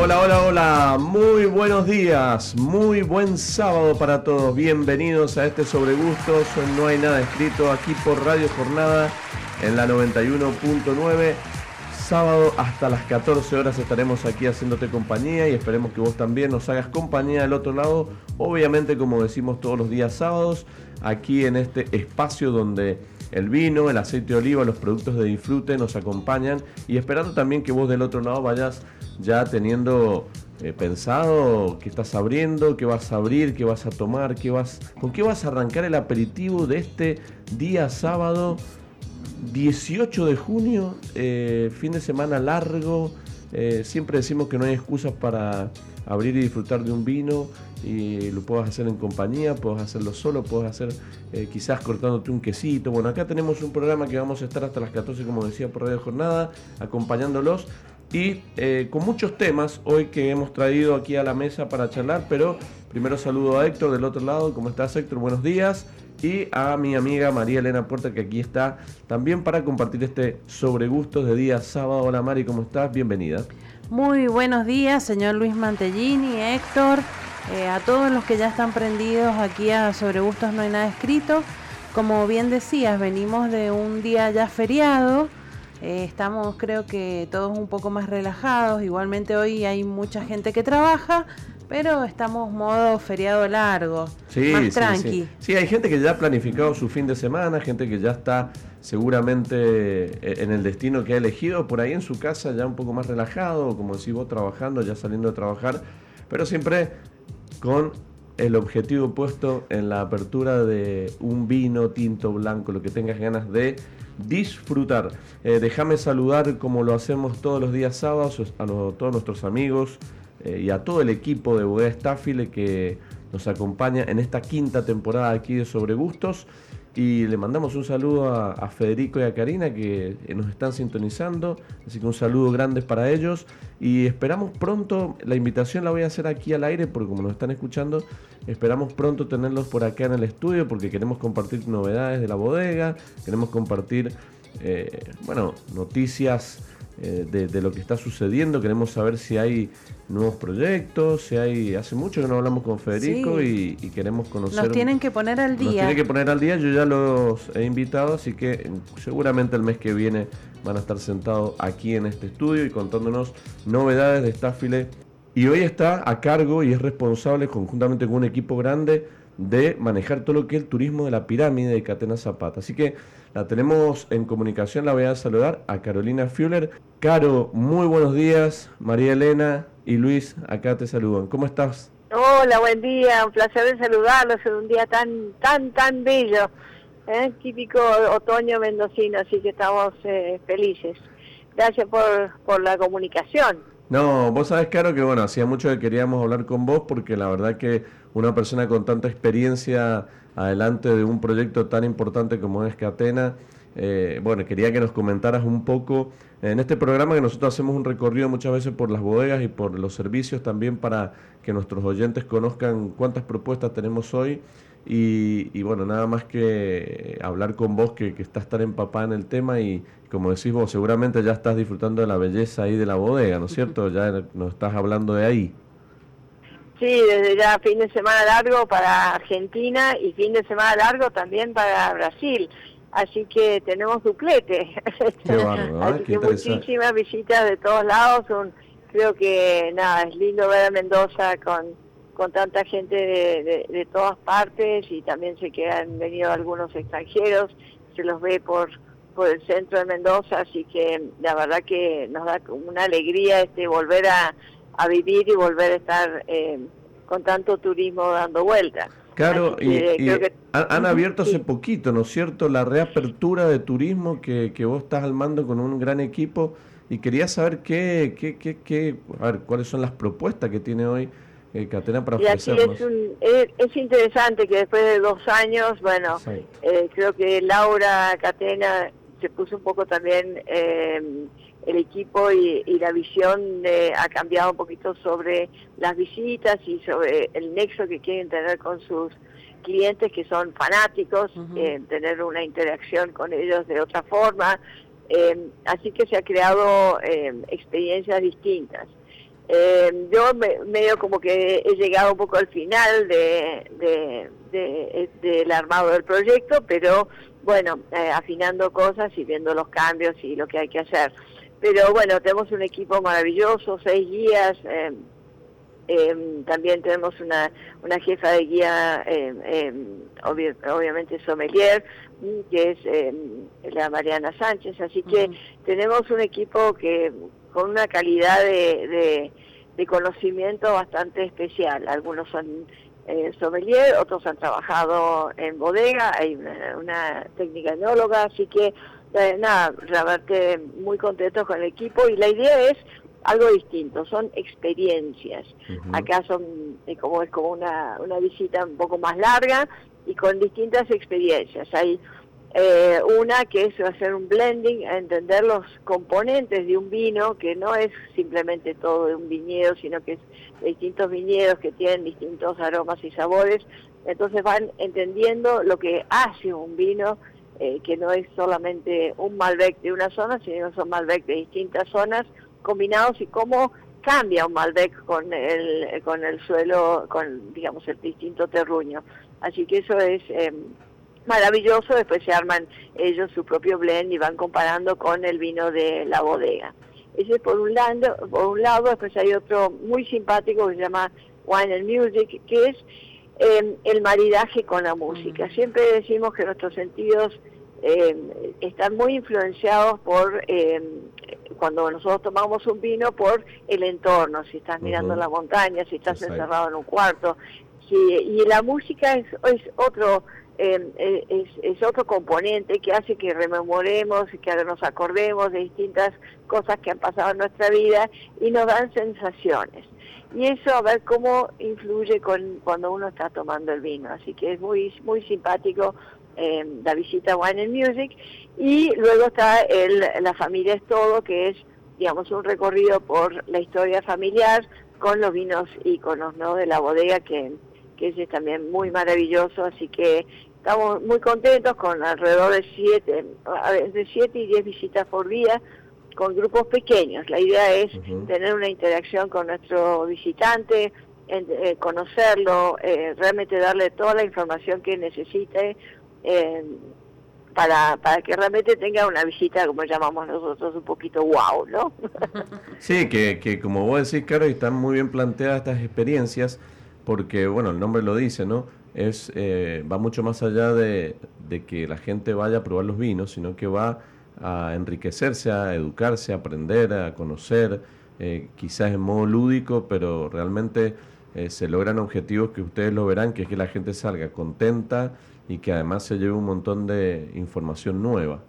Hola, hola, hola, muy buenos días, muy buen sábado para todos, bienvenidos a este Sobre Gustos, no hay nada escrito aquí por Radio Jornada en la 91.9. Sábado hasta las 14 horas estaremos aquí haciéndote compañía y esperemos que vos también nos hagas compañía del otro lado. Obviamente, como decimos todos los días sábados, aquí en este espacio donde el vino, el aceite de oliva, los productos de disfrute nos acompañan y esperando también que vos del otro lado vayas ya teniendo eh, pensado qué estás abriendo, qué vas a abrir, qué vas a tomar, qué vas, con qué vas a arrancar el aperitivo de este día sábado 18 de junio, eh, fin de semana largo. Eh, siempre decimos que no hay excusas para abrir y disfrutar de un vino y lo puedes hacer en compañía, puedes hacerlo solo, puedes hacer quizás cortándote un quesito. Bueno, acá tenemos un programa que vamos a estar hasta las 14, como decía, por Radio Jornada, acompañándolos y eh, con muchos temas hoy que hemos traído aquí a la mesa para charlar, pero primero saludo a Héctor del otro lado, ¿cómo estás Héctor? Buenos días. Y a mi amiga María Elena Puerta que aquí está también para compartir este sobre gustos de día sábado. Hola Mari, ¿cómo estás? Bienvenida. Muy buenos días, señor Luis Mantellini, Héctor, eh, a todos los que ya están prendidos aquí a Sobre Gustos No hay nada escrito. Como bien decías, venimos de un día ya feriado, eh, estamos creo que todos un poco más relajados. Igualmente hoy hay mucha gente que trabaja, pero estamos modo feriado largo, sí, más tranqui. Sí. hay gente que ya ha planificado su fin de semana, gente que ya está seguramente eh, en el destino que ha elegido, por ahí en su casa ya un poco más relajado, como decís vos, trabajando, ya saliendo de trabajar, pero siempre con el objetivo puesto en la apertura de un vino tinto blanco, lo que tengas ganas de disfrutar. Eh, déjame saludar como lo hacemos todos los días sábados a todos nuestros amigos eh, y a todo el equipo de Bodega Staffile que nos acompaña en esta quinta temporada aquí de Sobre Gustos. Y le mandamos un saludo a, Federico y a Karina que eh, nos están sintonizando. Así que un saludo grande para ellos. Y esperamos pronto, la invitación la voy a hacer aquí al aire porque como nos están escuchando, esperamos pronto tenerlos por acá en el estudio porque queremos compartir novedades de la bodega, queremos compartir, eh, bueno, noticias eh, de, lo que está sucediendo. Queremos saber si hay nuevos proyectos, si hay... Hace mucho que no hablamos con Federico y, queremos conocer... Nos tienen que poner al día. Nos tienen que poner al día, yo ya los he invitado, así que seguramente el mes que viene van a estar sentados aquí en este estudio y contándonos novedades de Staffile. Y hoy está a cargo y es responsable conjuntamente con un equipo grande de manejar todo lo que es el turismo de la pirámide de Catena Zapata. Así que la tenemos en comunicación, la voy a saludar a Carolina Fuller. Caro, muy buenos días. María Elena y Luis, acá te saludan. ¿Cómo estás? Hola, buen día. Un placer de saludarlos en un día tan, tan, tan bello. ¿eh? Típico otoño mendocino, así que estamos eh, felices. Gracias por, por la comunicación. No, vos sabés, Caro, que bueno, hacía mucho que queríamos hablar con vos porque la verdad que una persona con tanta experiencia adelante de un proyecto tan importante como es Catena. Eh, bueno, quería que nos comentaras un poco en este programa que nosotros hacemos un recorrido muchas veces por las bodegas y por los servicios también para que nuestros oyentes conozcan cuántas propuestas tenemos hoy y, bueno, nada más que hablar con vos que, que, estás tan empapada en el tema y como decís vos, seguramente ya estás disfrutando de la belleza ahí de la bodega, ¿no es cierto? Ya nos estás hablando de ahí. Sí, desde ya fin de semana largo para Argentina y fin de semana largo también para Brasil. Así que tenemos duplete. Qué Así que muchísimas visitas de todos lados. creo que nada, es lindo ver a Mendoza con, con tanta gente de, de, todas partes y también sé que han venido algunos extranjeros. Se los ve por por el centro de Mendoza, así que la verdad que nos da una alegría este volver a, a vivir y volver a estar eh, con tanto turismo dando vueltas. Claro, y, han, abierto hace poquito, ¿no es cierto?, la reapertura de turismo que, que vos estás al mando con un gran equipo y quería saber qué, qué, qué, qué a ver, cuáles son las propuestas que tiene hoy eh, Catena para ofrecernos. Es, es, interesante que después de dos años, bueno, eh, creo que Laura Catena se puso un poco también eh, el equipo y, la visión ha cambiado un poquito sobre las visitas y sobre el nexo que quieren tener con sus clientes que son fanáticos, eh, tener una interacción con ellos de otra forma. Eh, así que se ha creado experiencias distintas. Eh, yo medio como que he llegado un poco al final de, del armado del proyecto, pero bueno, eh, afinando cosas y viendo los cambios y lo que hay que hacer. Pero bueno, tenemos un equipo maravilloso, seis guías. Eh, también tenemos una, una jefa de guía, obviamente sommelier, que es la Mariana Sánchez. Así que tenemos un equipo que con una calidad de, de, conocimiento bastante especial. Algunos son eh, sommelier, otros han trabajado en bodega, hay una, técnica enóloga, así que eh, nada, realmente muy contentos con el equipo y la idea es algo distinto, son experiencias. Acá son eh, como es como una, una visita un poco más larga y con distintas experiencias. Hay eh, una que es hacer un blending, entender los componentes de un vino, que no es simplemente todo de un viñedo, sino que es de distintos viñedos que tienen distintos aromas y sabores. Entonces van entendiendo lo que hace un vino, eh, que no es solamente un Malbec de una zona, sino que son Malbec de distintas zonas combinados y cómo cambia un Malbec con el, con el suelo, con digamos el distinto terruño. Así que eso es... Eh, maravilloso, después se arman ellos su propio blend y van comparando con el vino de la bodega. Ese es por un lado, por un lado después hay otro muy simpático que se llama Wine and Music, que es em, el maridaje con la música. Mm. Siempre decimos que nuestros sentidos em, están muy influenciados por, em, cuando nosotros tomamos un vino, por el entorno, si estás mirando la montaña, si estás encerrado en un cuarto. y la música es, es otro eh, es, otro componente que hace que rememoremos, que nos acordemos de distintas cosas que han pasado en nuestra vida y nos dan sensaciones. Y eso a ver cómo influye con cuando uno está tomando el vino. Así que es muy, muy simpático em, la visita a Wine and Music. Y luego está el, La familia es todo, que es digamos un recorrido por la historia familiar con los vinos íconos ¿no? de la bodega que que es también muy maravilloso, así que Estamos muy contentos con alrededor de 7 de siete y 10 visitas por día con grupos pequeños. La idea es tener una interacción con nuestro visitante, eh, conocerlo, eh, realmente darle toda la información que necesite eh, para, para que realmente tenga una visita, como llamamos nosotros, un poquito wow, ¿no? sí, que, que como vos decís, Caro, están muy bien planteadas estas experiencias, porque, bueno, el nombre lo dice, ¿no? es, eh, va mucho más allá de, que la gente vaya a probar los vinos, sino que va a enriquecerse, a educarse, a aprender, a conocer, eh, quizás en modo lúdico, pero realmente eh, se logran objetivos que ustedes lo verán, que es que la gente salga contenta y que además se lleve un montón de información nueva.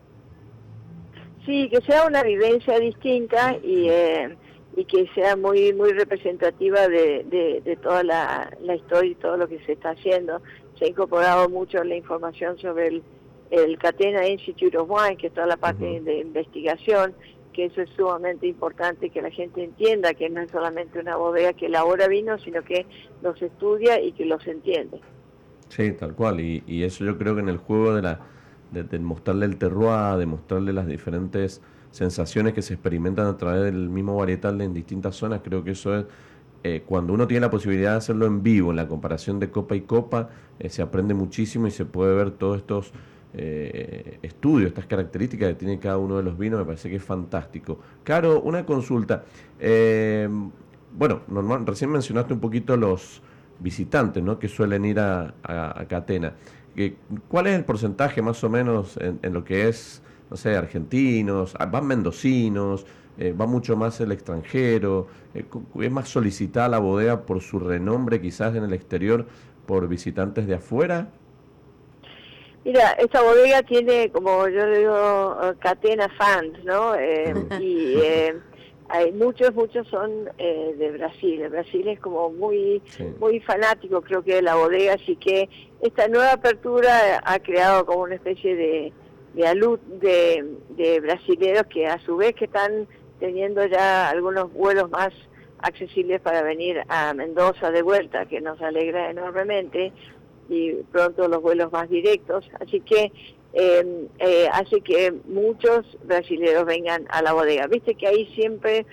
Sí, que sea una vivencia distinta y y que sea muy muy representativa de, de, toda la, historia y todo lo que se está haciendo. Se ha incorporado mucho la información sobre el, el Catena Institute of Wine, que es toda la parte de investigación, que eso es sumamente importante que la gente entienda que no es solamente una bodega que elabora vino, sino que los estudia y que los entiende. Sí, tal cual. Y, y eso yo creo que en el juego de, la, de, de mostrarle el terroir, de mostrarle las diferentes sensaciones que se experimentan a través del mismo varietal en distintas zonas, creo que eso es, eh, cuando uno tiene la posibilidad de hacerlo en vivo, en la comparación de copa y copa, eh, se aprende muchísimo y se puede ver todos estos eh, estudios, estas características que tiene cada uno de los vinos, me parece que es fantástico. Caro, una consulta. bueno, normal, recién mencionaste un poquito los visitantes ¿no? que suelen ir a, a, Catena. ¿Cuál es el porcentaje más o menos en lo que es no sé, argentinos, ah, van mendocinos, eh, va mucho más el extranjero, eh, es más solicitada la bodega por su renombre quizás en el exterior por visitantes de afuera. Mira, esta bodega tiene, como yo digo, eh, catena fans, ¿no? y hay muchos, muchos son de Brasil. Brasil es como muy, muy fanático, creo que de la bodega, así que esta nueva apertura ha creado como una especie de de, de brasileros que a su vez que están teniendo ya algunos vuelos más accesibles para venir a Mendoza de vuelta, que nos alegra enormemente, y pronto los vuelos más directos. Así que em, eh, hace que muchos brasileros vengan a la bodega. Viste que ahí siempre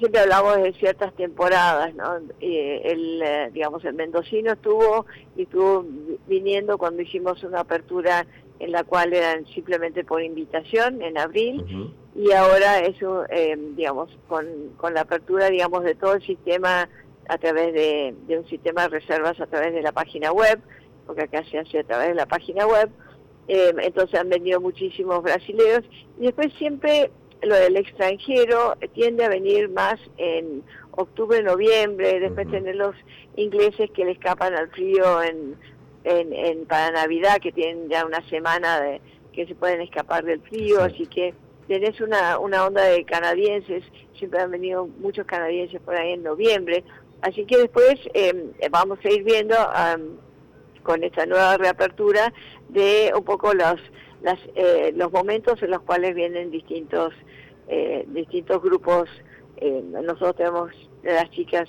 siempre hablamos de ciertas temporadas, ¿no? el, eh, digamos, el mendocino estuvo y estuvo viniendo cuando hicimos una apertura en la cual eran simplemente por invitación en abril y ahora eso, eh, digamos, con, con la apertura, digamos, de todo el sistema a través de, de, un sistema de reservas a través de la página web, porque acá se hace a través de la página web, eh, entonces han venido muchísimos brasileños y después siempre lo del extranjero tiende a venir más en octubre, noviembre, después tener los ingleses que le escapan al frío en, en, para Navidad, que tienen ya una semana de que se pueden escapar del frío, así que tenés una, una onda de canadienses, siempre han venido muchos canadienses por ahí en noviembre, así que después em, vamos a ir viendo con esta nueva reapertura de un poco los las, eh, los momentos en los cuales vienen distintos eh, distintos grupos. Eh, nosotros tenemos las chicas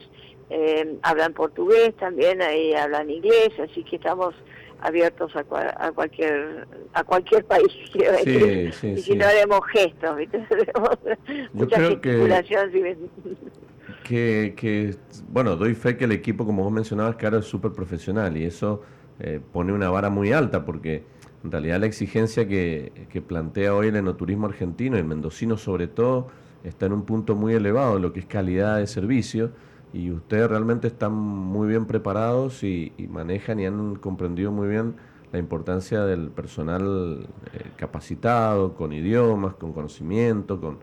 hablan portugués también, ahí hablan inglés, así que estamos abiertos a, a cualquier a cualquier país sí, sí, y si no haremos gestos ¿viste? mucha gesticulación que, que, bueno doy fe que el equipo como vos mencionabas claro es súper profesional y eso pone una vara muy alta porque en realidad la exigencia que, plantea hoy el enoturismo argentino, el mendocino sobre todo, está en un punto muy elevado, lo que es calidad de servicio, y ustedes realmente están muy bien preparados y, manejan y han comprendido muy bien la importancia del personal eh, capacitado, con idiomas, con conocimiento, con,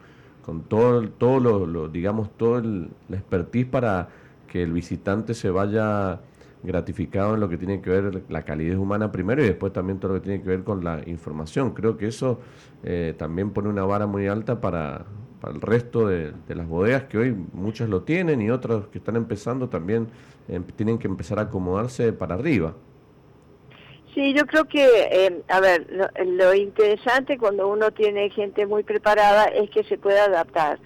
con todo, todo lo, digamos, todo el, la expertise para que el visitante se vaya gratificado en lo que tiene que ver la calidez humana primero y después también todo lo que tiene que ver con la información. Creo que eso eh, también pone una vara muy alta para, el resto de, las bodegas, que hoy muchas lo tienen y otras que están empezando también em, tienen que empezar a acomodarse para arriba. Sí, yo creo que, em, a ver, lo, interesante cuando uno tiene gente muy preparada es que se puede adaptar.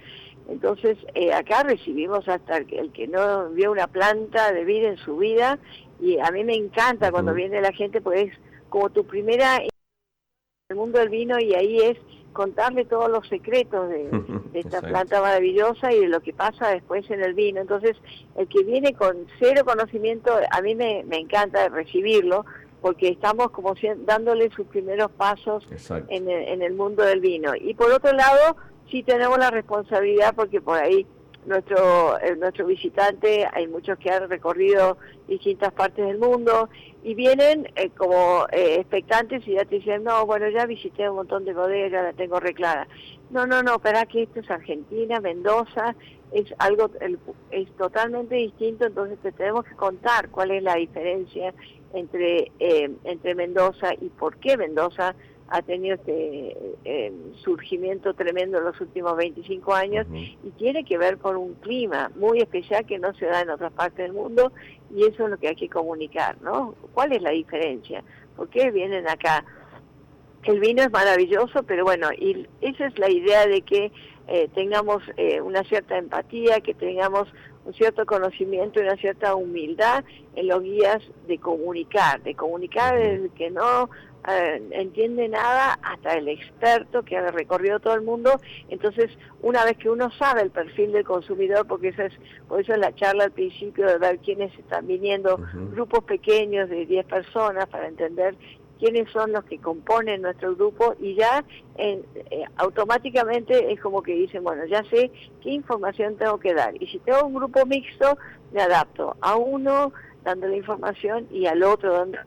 Entonces, eh, acá recibimos hasta el que, no vio una planta de vida en su vida y a mí me encanta cuando viene la gente porque es como tu primera en el mundo del vino y ahí es contarle todos los secretos de, esta planta maravillosa y de lo que pasa después en el vino. Entonces, el que viene con cero conocimiento, a mí me, me encanta recibirlo porque estamos como dándole sus primeros pasos en en el mundo del vino. Y por otro lado, sí tenemos la responsabilidad porque por ahí nuestro eh, nuestro visitante hay muchos que han recorrido distintas partes del mundo y vienen eh, como eh, expectantes y ya te dicen no bueno ya visité un montón de bodegas la tengo reclara no no no espera que esto es Argentina Mendoza es algo es totalmente distinto entonces te tenemos que contar cuál es la diferencia entre entre Mendoza y por qué Mendoza ha tenido este eh, surgimiento tremendo en los últimos 25 años y tiene que ver con un clima muy especial que no se da en otras partes del mundo y eso es lo que hay que comunicar, ¿no? ¿Cuál es la diferencia? ¿Por qué vienen acá? El vino es maravilloso, pero bueno, y esa es la idea de que eh, tengamos eh, una cierta empatía, que tengamos un cierto conocimiento y una cierta humildad en los guías de comunicar, de comunicar el que no eh, entiende nada hasta el experto que ha recorrido todo el mundo. Entonces, una vez que uno sabe el perfil del consumidor, porque eso es, por eso es la charla al principio de ver quiénes están viniendo, grupos pequeños de 10 personas para entender quiénes son los que componen nuestro grupo y ya eh, automáticamente es como que dicen, bueno, ya sé qué información tengo que dar. Y si tengo un grupo mixto, me adapto a uno dando la información y al otro dando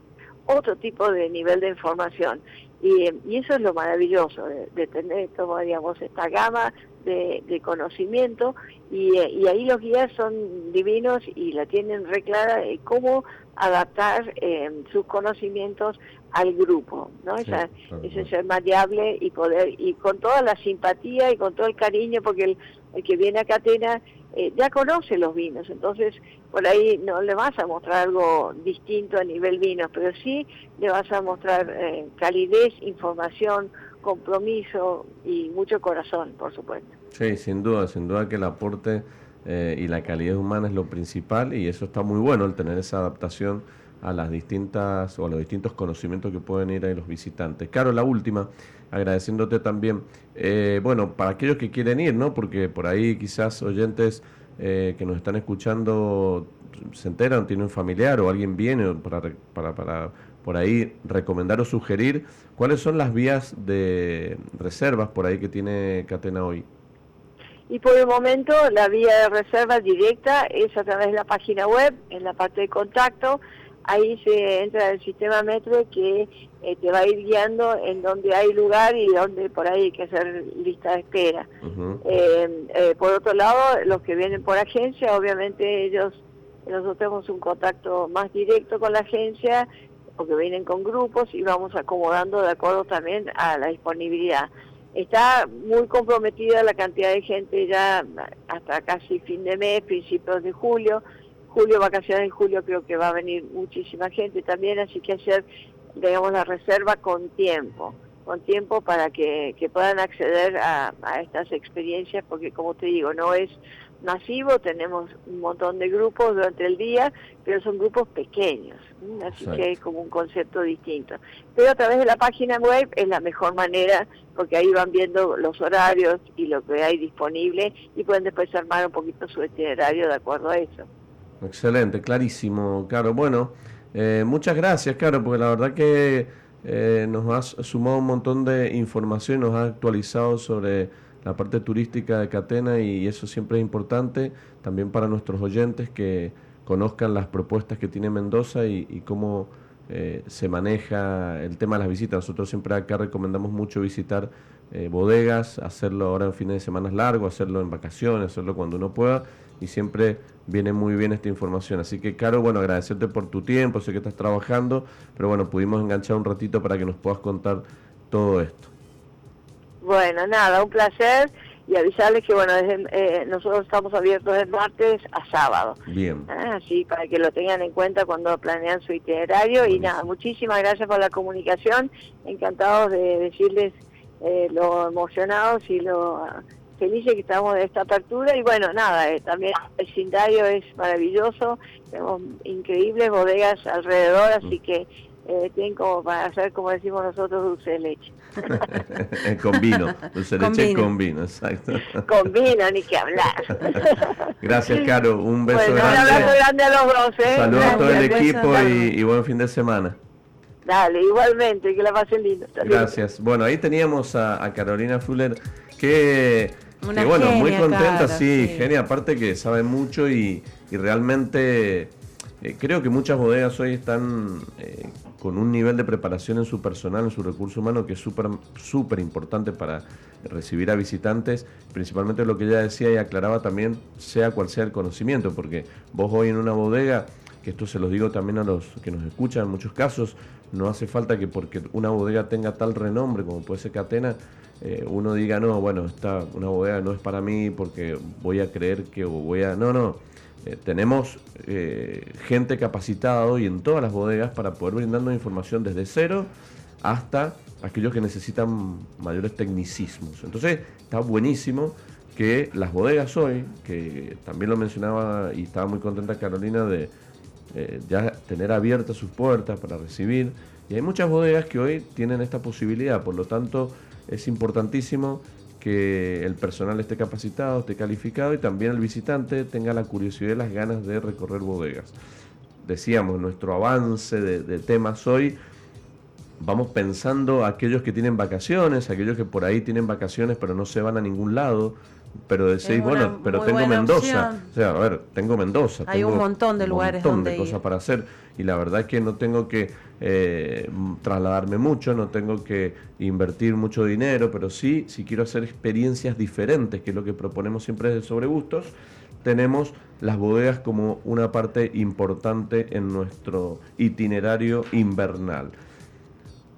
otro tipo de nivel de información. Y, eso es lo maravilloso de, tener, como digamos, esta gama de, conocimiento y, ahí los guías son divinos y la tienen reclara de cómo adaptar eh, sus conocimientos al grupo, ¿no? Esa, ese ser maleable y poder, y con toda la simpatía y con todo el cariño, porque el, el que viene a Catena eh, ya conoce los vinos, entonces por ahí no le vas a mostrar algo distinto a nivel vino, pero sí le vas a mostrar eh, calidez, información, compromiso y mucho corazón, por supuesto. Sí, sin duda, sin duda que el aporte eh, y la calidad humana es lo principal y eso está muy bueno el tener esa adaptación a las distintas o a los distintos conocimientos que pueden ir ahí los visitantes. Caro, la última, agradeciéndote también, eh, bueno, para aquellos que quieren ir, ¿no? Porque por ahí quizás oyentes eh, que nos están escuchando se enteran, tienen un familiar o alguien viene para, para, para por ahí recomendar o sugerir cuáles son las vías de reservas por ahí que tiene Catena hoy. Y por el momento la vía de reserva directa es a través de la página web, en la parte de contacto, ahí se entra el sistema metro que eh, te va a ir guiando en donde hay lugar y donde por ahí hay que hacer lista de espera. Eh, eh, por otro lado, los que vienen por agencia, obviamente ellos, nosotros tenemos un contacto más directo con la agencia, porque vienen con grupos y vamos acomodando de acuerdo también a la disponibilidad. Está muy comprometida la cantidad de gente ya hasta casi fin de mes, principios de julio, julio, vacaciones de julio, creo que va a venir muchísima gente también, así que hacer, digamos, la reserva con tiempo, con tiempo para que, puedan acceder a, estas experiencias, porque como te digo, no es masivo, tenemos un montón de grupos durante el día, pero son grupos pequeños, así que es como un concepto distinto. Pero a través de la página web es la mejor manera, porque ahí van viendo los horarios y lo que hay disponible y pueden después armar un poquito su itinerario de acuerdo a eso. Excelente, clarísimo, Caro. Bueno, eh, muchas gracias, Caro, porque la verdad que eh, nos has sumado un montón de información, nos has actualizado sobre la parte turística de Catena y eso siempre es importante también para nuestros oyentes que conozcan las propuestas que tiene Mendoza y, cómo eh, se maneja el tema de las visitas. Nosotros siempre acá recomendamos mucho visitar bodegas, hacerlo ahora en fines de semana largos, hacerlo en vacaciones, hacerlo cuando uno pueda y siempre viene muy bien esta información. Así que, Caro, bueno, agradecerte por tu tiempo, sé que estás trabajando, pero bueno, pudimos enganchar un ratito para que nos puedas contar todo esto. Bueno, nada, un placer y avisarles que, bueno, eh, nosotros estamos abiertos de martes a sábado. Bien. Ah, así, para que lo tengan en cuenta cuando planean su itinerario. Y nada, muchísimas gracias por la comunicación. Encantados de decirles eh, lo emocionados y lo felices que estamos de esta apertura y bueno, nada, eh, también el vecindario es maravilloso, tenemos increíbles bodegas alrededor, así que eh, tienen como para hacer, como decimos nosotros, dulce de leche. con vino, dulce de leche con vino, exacto. con vino, ni que hablar. Gracias, Caro, un beso grande. Un abrazo grande a los dos. ¿eh? Saludos a todo el equipo y, buen fin de semana. Dale, igualmente, que la pasen lindo. Gracias. Bueno, ahí teníamos a, a Carolina Fuller, que y bueno, muy contenta, sí, genia, aparte que sabe mucho y, realmente eh, creo que muchas bodegas hoy están eh, con un nivel de preparación en su personal, en su recurso humano, que es súper súper importante para recibir a visitantes, principalmente lo que ella decía y aclaraba también, sea cual sea el conocimiento, porque vos hoy en una bodega, que esto se los digo también a los que nos escuchan en muchos casos, no hace falta que porque una bodega tenga tal renombre como puede ser Catena, eh, uno diga, no, bueno, esta, una bodega no es para mí porque voy a creer que voy a... No, no. Eh, tenemos eh, gente capacitada hoy en todas las bodegas para poder brindarnos información desde cero hasta aquellos que necesitan mayores tecnicismos. Entonces, está buenísimo que las bodegas hoy, que también lo mencionaba y estaba muy contenta Carolina de ya tener abiertas sus puertas para recibir, y hay muchas bodegas que hoy tienen esta posibilidad, por lo tanto, es importantísimo que el personal esté capacitado, esté calificado y también el visitante tenga la curiosidad y las ganas de recorrer bodegas. Decíamos, nuestro avance de, temas hoy, vamos pensando a aquellos que tienen vacaciones, aquellos que por ahí tienen vacaciones pero no se van a ningún lado, pero decís, bueno, pero tengo Mendoza. O sea, a ver, tengo Mendoza. Hay un montón de lugares. Un montón de cosas para hacer. Y la verdad es que no tengo que eh, trasladarme mucho, no tengo que invertir mucho dinero, pero sí, si quiero hacer experiencias diferentes, que es lo que proponemos siempre desde Sobre Gustos, tenemos las bodegas como una parte importante en nuestro itinerario invernal.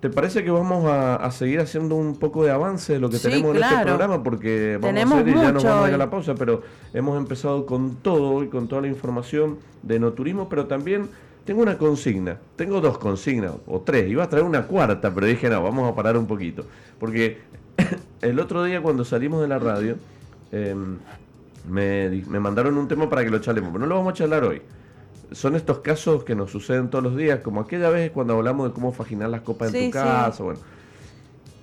¿Te parece que vamos a, seguir haciendo un poco de avance de lo que tenemos en este programa? Porque vamos a hacer y ya nos vamos a ir a la pausa, pero hemos empezado con todo y con toda la información de no turismo, pero también tengo una consigna. Tengo dos consignas, o tres. Iba a traer una cuarta, pero dije, no, vamos a parar un poquito. Porque el otro día cuando salimos de la radio, em, me, me mandaron un tema para que lo charlemos, pero no lo vamos a charlar hoy. son estos casos que nos suceden todos los días, como aquella vez cuando hablamos de cómo faginar las copas en tu casa, bueno.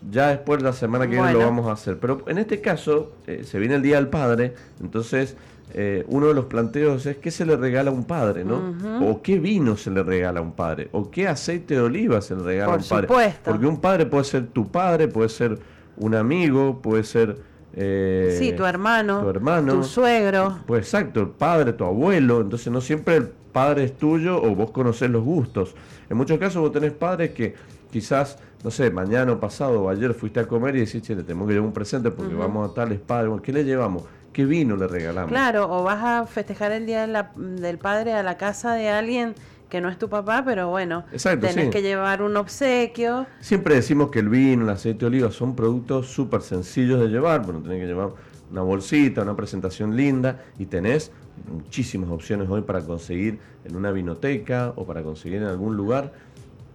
Ya después la semana que viene lo vamos a hacer. Pero en este caso, eh, se viene el Día del Padre, entonces eh, uno de los planteos es qué se le regala a un padre, ¿no? O qué vino se le regala a un padre, o qué aceite de oliva se le regala a un padre. Porque un padre puede ser tu padre, puede ser un amigo, puede ser eh, sí, tu hermano, tu hermano, tu suegro. Pues exacto, el padre, tu abuelo. Entonces no siempre el padre es tuyo o vos conocés los gustos. En muchos casos vos tenés padres que quizás, no sé, mañana o pasado o ayer fuiste a comer y decís, che, le tenemos que llevar un presente porque vamos a tales padres. ¿Qué le llevamos? ¿Qué vino le regalamos? Claro, o vas a festejar el Día del Padre a la casa de alguien que no es tu papá, pero bueno, tenés que llevar un obsequio. Siempre decimos que el vino, el aceite de oliva son productos súper sencillos de llevar, bueno, tenés que llevar una bolsita, una presentación linda y tenés muchísimas opciones hoy para conseguir en una vinoteca o para conseguir en algún lugar.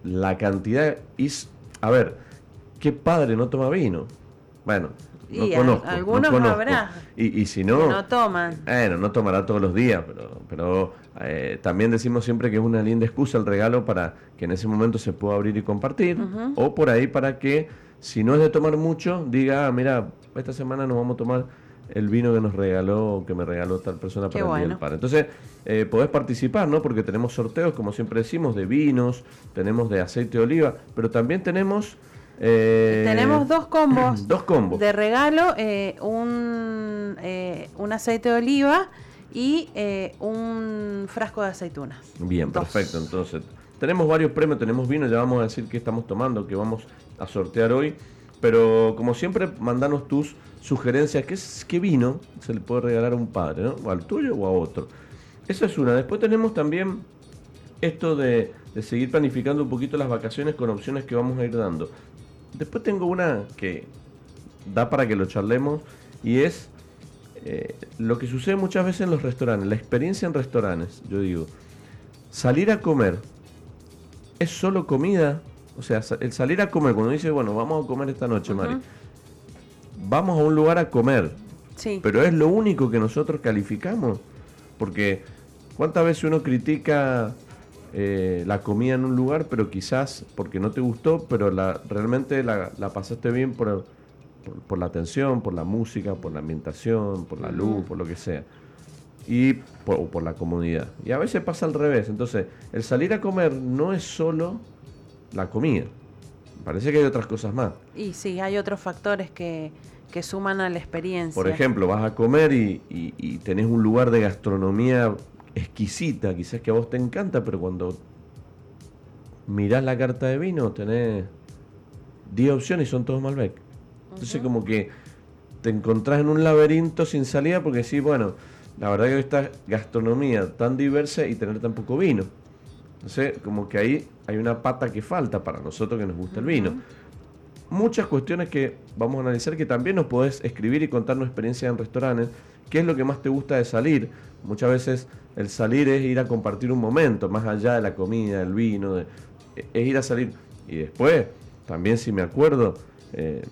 La cantidad es, a ver, ¿qué padre no toma vino? Bueno, no y conozco. Algunos habrá. Y, si no. no toman. Bueno, no tomará todos los días, pero, pero eh, también decimos siempre que es una linda excusa el regalo para que en ese momento se pueda abrir y compartir. O por ahí para que, si no es de tomar mucho, diga, ah, mira, esta semana nos vamos a tomar el vino que nos regaló o que me regaló tal persona para el Día del Padre. Entonces, eh, podés participar, ¿no? Porque tenemos sorteos, como siempre decimos, de vinos, tenemos de aceite de oliva, pero también tenemos eh, Tenemos dos combos. dos combos. De regalo, eh, un, eh, un aceite de oliva y un frasco de aceitunas. Bien, perfecto. Entonces, tenemos varios premios, tenemos vino, ya vamos a decir qué estamos tomando, que vamos a sortear hoy. Pero como siempre, mandanos tus sugerencias. ¿Qué, es, qué vino se le puede regalar a un padre, ¿no? O al tuyo o a otro. Esa es una. Después tenemos también esto de, de seguir planificando un poquito las vacaciones con opciones que vamos a ir dando. Después tengo una que da para que lo charlemos y es eh, lo que sucede muchas veces en los restaurantes, la experiencia en restaurantes, yo digo, salir a comer es solo comida, o sea, el salir a comer, cuando dice, bueno, vamos a comer esta noche, Mari, vamos a un lugar a comer, sí. pero es lo único que nosotros calificamos, porque ¿cuántas veces uno critica eh, la comida en un lugar, pero quizás porque no te gustó, pero la, realmente la, pasaste bien por, por, la atención, por la música, por la ambientación, por la luz, por lo que sea. Y por, por la comodidad. Y a veces pasa al revés. Entonces, el salir a comer no es solo la comida. Parece que hay otras cosas más. Y sí, hay otros factores que, que suman a la experiencia. Por ejemplo, vas a comer y, y tenés un lugar de gastronomía exquisita, quizás que a vos te encanta, pero cuando mirás la carta de vino tenés 10 opciones y son todos Malbec. Entonces como que te encontrás en un laberinto sin salida porque sí, bueno, la verdad que esta gastronomía tan diversa y tener tan poco vino. Entonces como que ahí hay una pata que falta para nosotros que nos gusta el vino. Muchas cuestiones que vamos a analizar que también nos podés escribir y contarnos experiencias en restaurantes. ¿Qué es lo que más te gusta de salir? Muchas veces el salir es ir a compartir un momento, más allá de la comida, el vino, es ir a salir. Y después, también si me acuerdo, eh,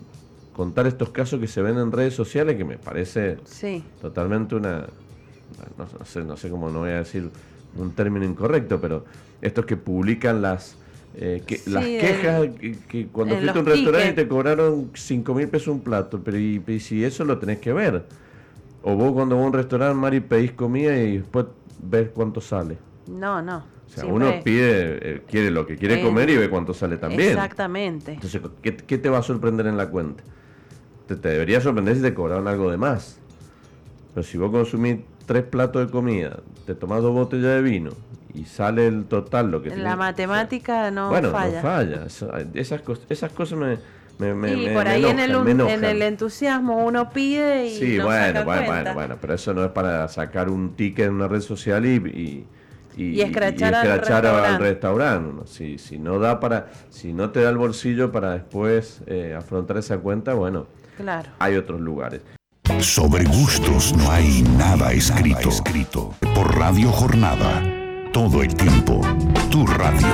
contar estos casos que se ven en redes sociales, que me parece totalmente una, no, sé, no sé cómo no voy a decir un término incorrecto, pero estos que publican las eh, que, las quejas que, cuando fuiste a un restaurante te cobraron 5 mil pesos un plato, pero y, si eso lo tenés que ver. O vos cuando vas a un restaurante, Mari, pedís comida y después ves cuánto sale. No, no. O sea, uno pide, eh, quiere lo que quiere comer y ve cuánto sale también. Exactamente. Entonces, ¿qué, te va a sorprender en la cuenta? Te, debería sorprender si te cobraron algo de más. Pero si vos consumís tres platos de comida, te tomás dos botellas de vino y sale el total lo que... La matemática no bueno, falla. no falla. Esas, esas cosas me y por ahí en, el, en el entusiasmo uno pide y sí bueno bueno bueno bueno pero eso no es para sacar un ticket en una red social y, y, y, escrachar, al restaurante, Si, si no da para si no te da el bolsillo para después eh, afrontar esa cuenta bueno claro. hay otros lugares. Sobre gustos no hay nada escrito escrito. Por Radio Jornada todo el tiempo tu radio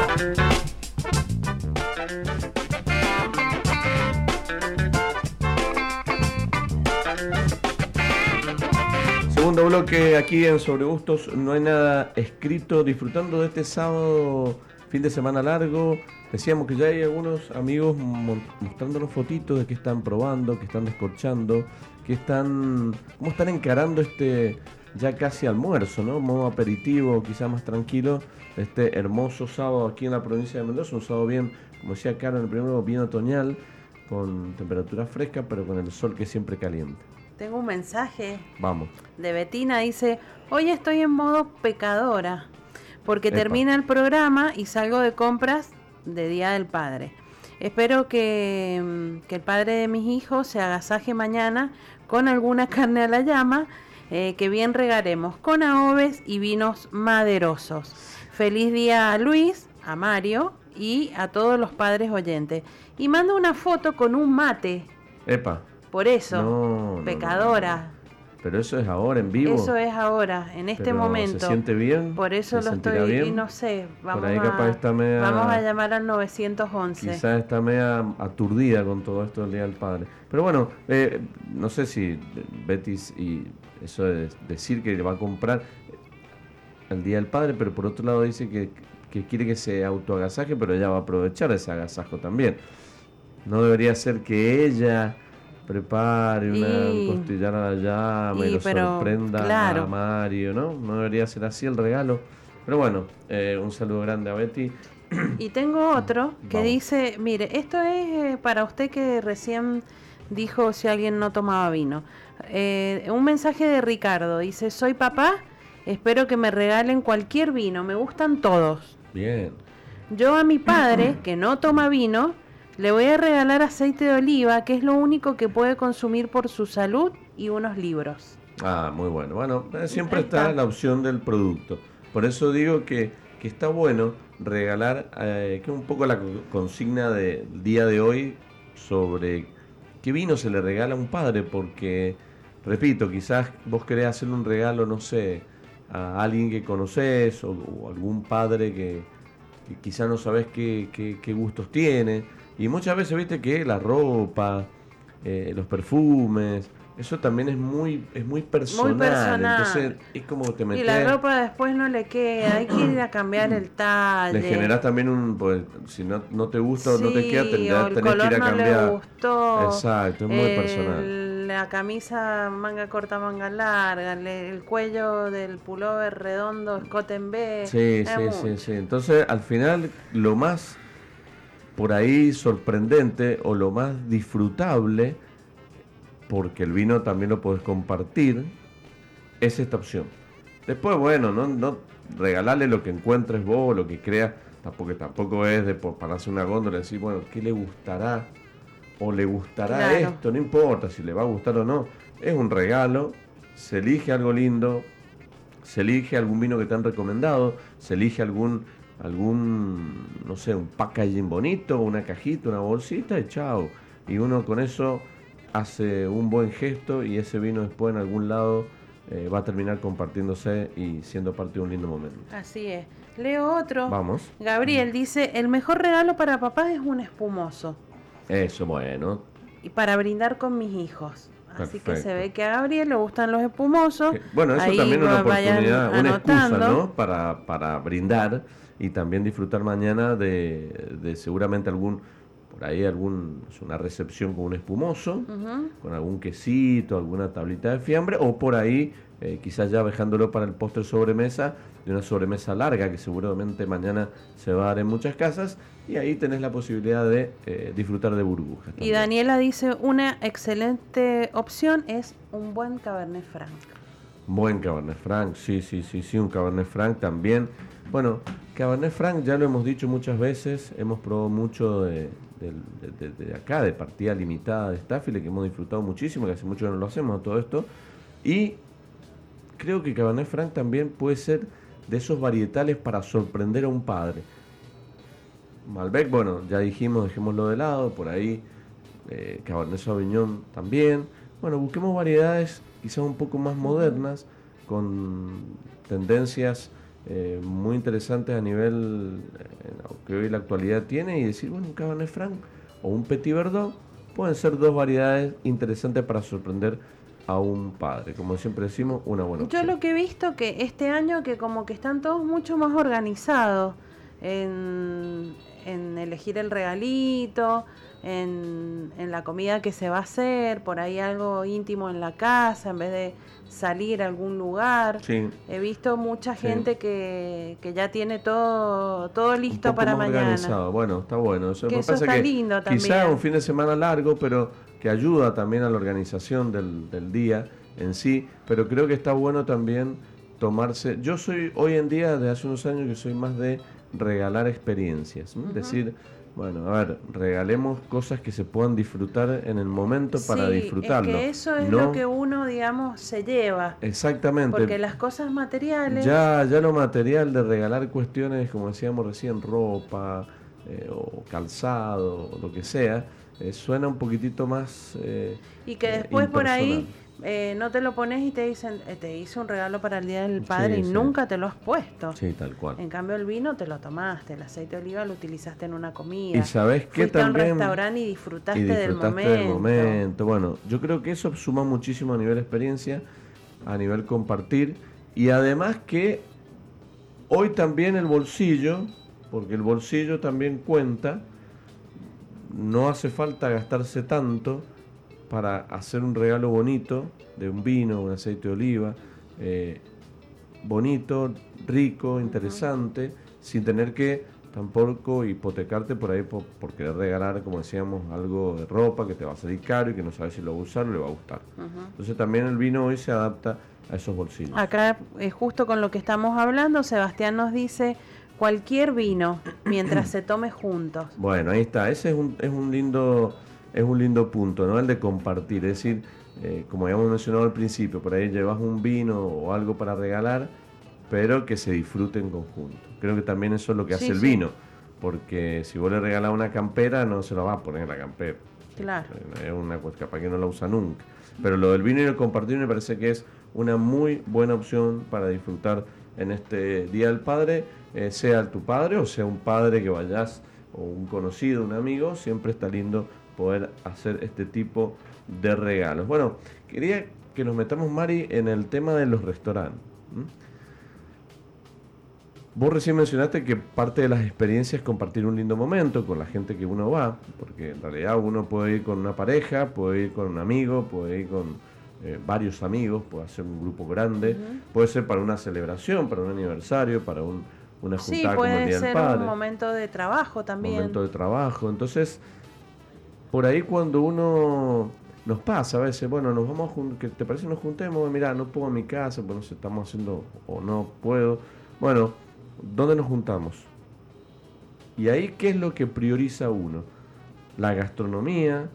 Segundo bloque aquí en Sobre Gustos, no hay nada escrito, disfrutando de este sábado, fin de semana largo. Decíamos que ya hay algunos amigos mostrándonos fotitos de que están probando, que están descorchando, que están, cómo están encarando este ya casi almuerzo, ¿no? Modo aperitivo, quizá más tranquilo, este hermoso sábado aquí en la provincia de Mendoza, un sábado bien, como decía Carlos en el primero, bien otoñal, con temperatura fresca, pero con el sol que siempre caliente. Tengo un mensaje. Vamos. De Betina dice, hoy estoy en modo pecadora, porque termina el programa y salgo de compras de Día del Padre. Espero que, mm, que el padre de mis hijos se agasaje mañana con alguna carne a la llama eh, que bien regaremos con aoves y vinos maderosos. Feliz día a Luis, a Mario y a todos los padres oyentes. Y manda una foto con un mate. Epa. Por eso, pecadora. pero eso es ahora, en vivo. Eso es ahora, en este momento. ¿Se siente bien? Por eso lo estoy, y no sé, vamos, ahí capaz a, está media, vamos a llamar al 911. Quizás está media aturdida con todo esto del Día del Padre. Pero bueno, eh, no sé si Betis y eso de decir que le va a comprar el Día del Padre, pero por otro lado dice que, que quiere que se autoagasaje, pero ella va a aprovechar ese agasajo también. No debería ser que ella prepare una costillar a la llama y, lo sorprenda a Mario, ¿no? No debería ser así el regalo. Pero bueno, eh, un saludo grande a Betty. Y tengo otro que dice, mire, esto es eh, para usted que recién dijo si alguien no tomaba vino. Eh, un mensaje de Ricardo, dice, soy papá, espero que me regalen cualquier vino, me gustan todos. Bien. Yo a mi padre, que no toma vino, le voy a regalar aceite de oliva, que es lo único que puede consumir por su salud y unos libros. Ah, muy bueno. Bueno, eh, siempre está. la opción del producto. Por eso digo que, que está bueno regalar, eh, que es un poco la consigna del día de hoy sobre qué vino se le regala a un padre, porque, repito, quizás vos querés hacerle un regalo, no sé, a alguien que conoces o, algún padre que, quizás no sabes qué, qué gustos tiene y muchas veces viste que la ropa, eh, los perfumes, eso también es muy, es muy personal, muy personal. Entonces es como te metes. Y la ropa después no le queda, hay que ir a cambiar el talle. Le generas también un. Pues, si no, no te gusta o no te queda, tendrás, tenés que ir a cambiar. No le gustó, Exacto, es muy personal. La camisa manga corta, manga larga, el cuello del pullover redondo, escote en B. Sí, sí, sí, sí. Entonces, al final, lo más por ahí sorprendente o lo más disfrutable, porque el vino también lo puedes compartir, es esta opción. Después, bueno, no, no regalarle lo que encuentres vos, lo que creas, tampoco, tampoco es de pararse una góndola y decir, bueno, ¿qué le gustará? O le gustará esto, no importa si le va a gustar o no. Es un regalo, se elige algo lindo, se elige algún vino que te han recomendado, se elige algún algún, no sé, un packaging bonito, una cajita, una bolsita y chao. Y uno con eso hace un buen gesto y ese vino después en algún lado eh, va a terminar compartiéndose y siendo parte de un lindo momento. Así es. Leo otro. Vamos. Gabriel dice, el mejor regalo para papá es un espumoso. Eso, bueno. Y para brindar con mis hijos. Así que se ve que a Gabriel le gustan los espumosos. Bueno, eso también es una oportunidad, una excusa, ¿no? Para, para brindar y también disfrutar mañana de, seguramente algún por ahí algún una recepción con un espumoso, con algún quesito, alguna tablita de fiambre, o por ahí eh, quizás ya dejándolo para el postre sobremesa, de una sobremesa larga que seguramente mañana se va a dar en muchas casas, y ahí tenés la posibilidad de eh, disfrutar de burbujas. Y Daniela dice, una excelente opción es un buen Cabernet Franc. Buen Cabernet Franc, sí, sí, sí, sí, un Cabernet Franc también. Bueno, Cabernet Franc ya lo hemos dicho muchas veces, hemos probado mucho de, acá, de partida limitada de Staffile, que hemos disfrutado muchísimo, que hace mucho que no lo hacemos todo esto. Y creo que Cabernet Franc también puede ser de esos varietales para sorprender a un padre. Malbec, bueno, ya dijimos, dejémoslo de lado, por ahí eh, Cabernet Sauvignon también. Bueno, busquemos variedades quizás un poco más modernas, con tendencias eh, muy interesantes a nivel eh, que hoy la actualidad tiene y decir, bueno, un Cabernet Franc o un Petit Verdot pueden ser dos variedades interesantes para sorprender a un padre. Como siempre decimos, una buena Yo opción. lo que he visto que este año que como que están todos mucho más organizados en, en elegir el regalito, en, en la comida que se va a hacer, por ahí algo íntimo en la casa, en vez de salir a algún lugar. Sí, He visto mucha Sí. gente que, que ya tiene todo, todo un listo poco para más mañana. organizado. Bueno, está bueno. Eso, Que me eso está que lindo Quizá también. un fin de semana largo, pero que ayuda también a la organización del, del día en sí. Pero creo que está bueno también tomarse. Yo soy hoy en día, de hace unos años, que soy más de regalar experiencias. ¿m? Decir, bueno, a ver, regalemos cosas que se puedan disfrutar en el momento para Sí, disfrutarlo. Es que eso es No- lo que uno, digamos, se lleva. Exactamente. Porque las cosas materiales... Ya, ya lo material de regalar cuestiones, como decíamos recién, ropa eh, o calzado o lo que sea, eh, suena un poquitito más... eh, Y que eh, después por ahí. Eh, no te lo pones y te dicen, eh, te hice un regalo para el Día del Padre Sí, y sí. nunca te lo has puesto. Sí, tal cual. En cambio el vino te lo tomaste, el aceite de oliva lo utilizaste en una comida. Y sabes que Fuiste a un también... restaurante y disfrutaste, y disfrutaste del, momento. momento. Bueno, yo creo que eso suma muchísimo a nivel experiencia, a nivel compartir y además que hoy también el bolsillo, porque el bolsillo también cuenta, no hace falta gastarse tanto para hacer un regalo bonito de un vino, un aceite de oliva, eh, bonito, rico, interesante, sin tener que tampoco hipotecarte por ahí por, por querer regalar, como decíamos, algo de ropa que te va a salir caro y que no sabes si lo va a usar o le va a gustar. Entonces también el vino hoy se adapta a esos bolsillos. Acá, eh, justo con lo que estamos hablando, Sebastián nos dice cualquier vino mientras se tome juntos. Bueno, ahí está. Ese es un, es un lindo es un lindo punto, ¿no? El de compartir. Es decir, eh, como habíamos mencionado al principio, por ahí llevas un vino o algo para regalar, pero que se disfrute en conjunto. Creo que también eso es lo que Sí, hace el sí. vino. Porque si vos le regalás una campera, no se la vas a poner la campera. Claro. Es una cosa capaz que no la usa nunca. Pero lo del vino y el compartir me parece que es una muy buena opción para disfrutar en este Día del Padre, eh, sea tu padre o sea un padre que vayas o un conocido, un amigo, siempre está lindo poder hacer este tipo de regalos. Bueno, quería que nos metamos, Mari, en el tema de los restaurantes. Vos recién mencionaste que parte de las experiencias es compartir un lindo momento con la gente que uno va, porque en realidad uno puede ir con una pareja, puede ir con un amigo, puede ir con eh, varios amigos, puede ser un grupo grande, puede ser para una celebración, para un aniversario, para un, una Sí, juntada como el puede del ser Padre un momento de trabajo también. momento de trabajo. Entonces, por ahí cuando uno nos pasa a veces, bueno, nos vamos a que te parece nos juntemos, mira, no puedo en mi casa, pues no sé, estamos haciendo o no puedo. Bueno, ¿dónde nos juntamos? Y ahí, ¿qué es lo que prioriza uno? La gastronomía,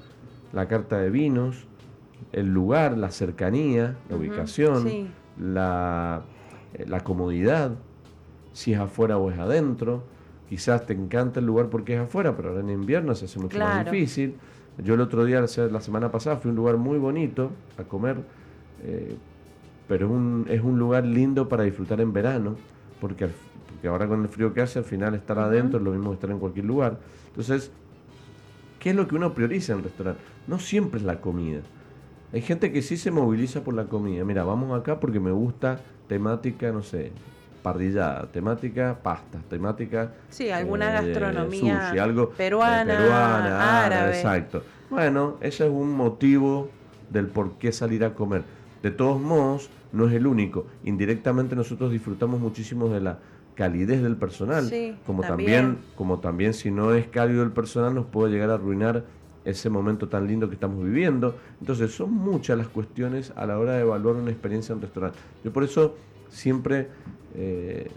la carta de vinos, el lugar, la cercanía, la ubicación, sí. la, eh, la comodidad, si es afuera o es adentro. Quizás te encanta el lugar porque es afuera, pero ahora en invierno se hace mucho más difícil. Yo el otro día, o sea, la semana pasada, fui a un lugar muy bonito a comer, eh, pero es un, es un lugar lindo para disfrutar en verano, porque, al- porque ahora con el frío que hace, al final estar adentro es lo mismo que estar en cualquier lugar. Entonces, ¿qué es lo que uno prioriza en el restaurante? No siempre es la comida. Hay gente que sí se moviliza por la comida. Mira, vamos acá porque me gusta temática, no sé, parrillada, temática pastas, temática Sí, alguna eh, gastronomía sushi, algo eh, peruana, peruana, árabe. exacto. Bueno, ese es un motivo del por qué salir a comer. De todos modos, no es el único. Indirectamente nosotros disfrutamos muchísimo de la calidez del personal, Sí, como también. también, como también si no es cálido el personal nos puede llegar a arruinar ese momento tan lindo que estamos viviendo. Entonces son muchas las cuestiones a la hora de evaluar una experiencia en un restaurante. Yo por eso siempre eh,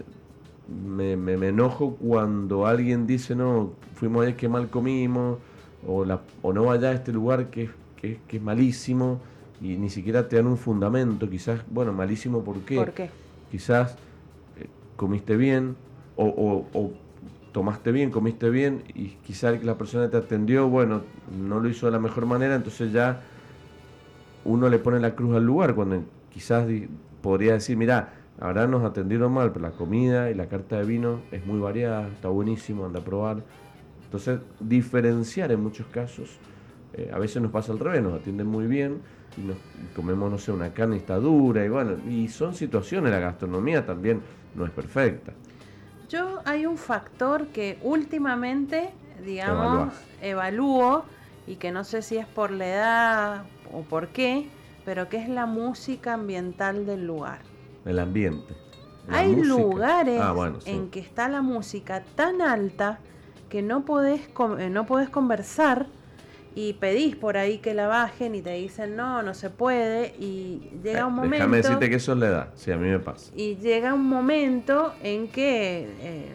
me, me- me enojo cuando alguien dice, no, fuimos allá que mal comimos, o, la, o no vaya a este lugar que, es- que, que es malísimo, y ni siquiera te dan un fundamento, quizás, bueno, malísimo ¿por qué? ¿Por qué? Quizás eh, comiste bien, o, o- o tomaste bien, comiste bien, y quizás la persona que te atendió, bueno, no lo hizo de la mejor manera, entonces ya uno le pone la cruz al lugar, cuando quizás podría decir, mira, ahora nos atendieron mal, pero la comida y la carta de vino es muy variada, está buenísimo, anda a probar. Entonces, diferenciar en muchos casos eh, a veces nos pasa al revés, nos atienden muy bien y nos comemos, no sé, una carne está dura y bueno, y son situaciones, la gastronomía también no es perfecta. Yo hay un factor que últimamente, digamos, evalúo y que no sé si es por la edad o por qué, pero que es la música ambiental del lugar. El ambiente. Hay lugares ah, en que está la música tan alta que no podés, eh, no podés conversar y pedís por ahí que la bajen y te dicen no, no se puede y llega eh, un momento... Déjame decirte que eso es la edad, sí, a mí me pasa. Y llega un momento en que eh,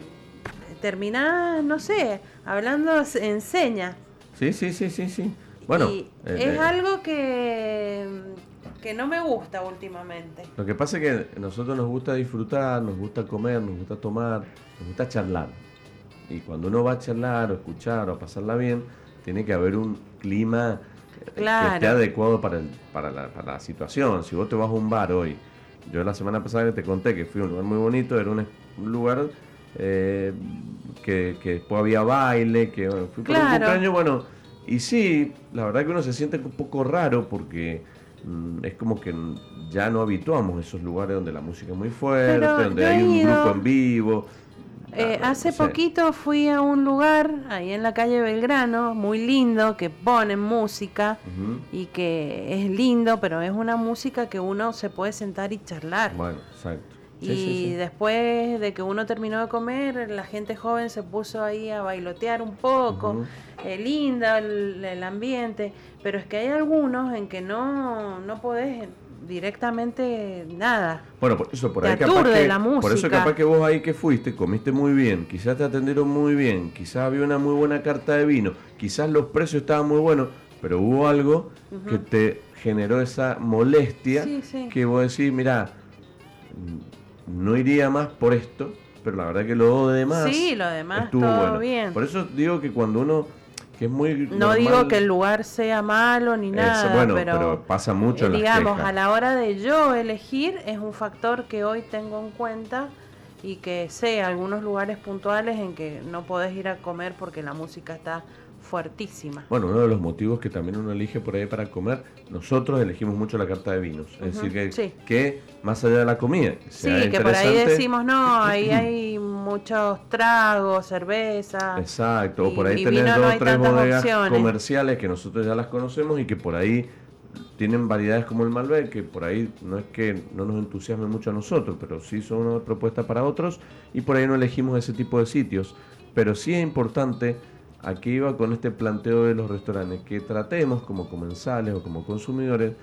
terminás, no sé, hablando en señas. Sí, sí, sí, sí, sí. Bueno, y es algo que, que no me gusta últimamente. Lo que pasa es que a nosotros nos gusta disfrutar, nos gusta comer, nos gusta tomar, nos gusta charlar. Y cuando uno va a charlar o escuchar o a pasarla bien, tiene que haber un clima que esté adecuado para, para, la, situación. Si vos te vas a un bar hoy, yo la semana pasada te conté que fui a un lugar muy bonito, era un, lugar eh, que, después había baile, que fui por un cumpleaños, bueno, y sí, la verdad que uno se siente un poco raro porque es como que ya no habituamos esos lugares donde la música es muy fuerte, donde hay un grupo en vivo. Eh, hace poquito fui a un lugar ahí en la calle Belgrano, muy lindo, que ponen música y que es lindo, pero es una música que uno se puede sentar y charlar. Bueno, exacto. Y después de que uno terminó de comer, la gente joven se puso ahí a bailotear un poco. Eh, linda el, el, ambiente, pero es que hay algunos en que no, no podés directamente nada. Bueno, por eso por ahí capaz que, la música. por eso capaz que vos ahí que fuiste, comiste muy bien, quizás te atendieron muy bien, quizás había una muy buena carta de vino, quizás los precios estaban muy buenos, pero hubo algo que te generó esa molestia que vos decís, mira, no iría más por esto, pero la verdad que lo demás, sí, lo demás estuvo todo bien. Por eso digo que cuando uno no digo que el lugar sea malo ni nada, pero, pasa mucho. digamos, a la hora de yo elegir es un factor que hoy tengo en cuenta y que sé algunos lugares puntuales en que no podés ir a comer porque la música está fuertísima. Bueno, uno de los motivos que también uno elige por ahí para comer, nosotros elegimos mucho la carta de vinos. Es decir, que, más allá de la comida, sí, que por ahí decimos, no, ahí hay muchos tragos, cerveza. Exacto, o por ahí tenés dos o tres bodegas comerciales que nosotros ya las conocemos y que por ahí tienen variedades como el Malbec, que por ahí no es que no nos entusiasme mucho a nosotros, pero sí son una propuesta para otros y por ahí no elegimos ese tipo de sitios. Pero sí es importante Aquí iba con este planteo de los restaurantes, que tratemos como comensales o como consumidores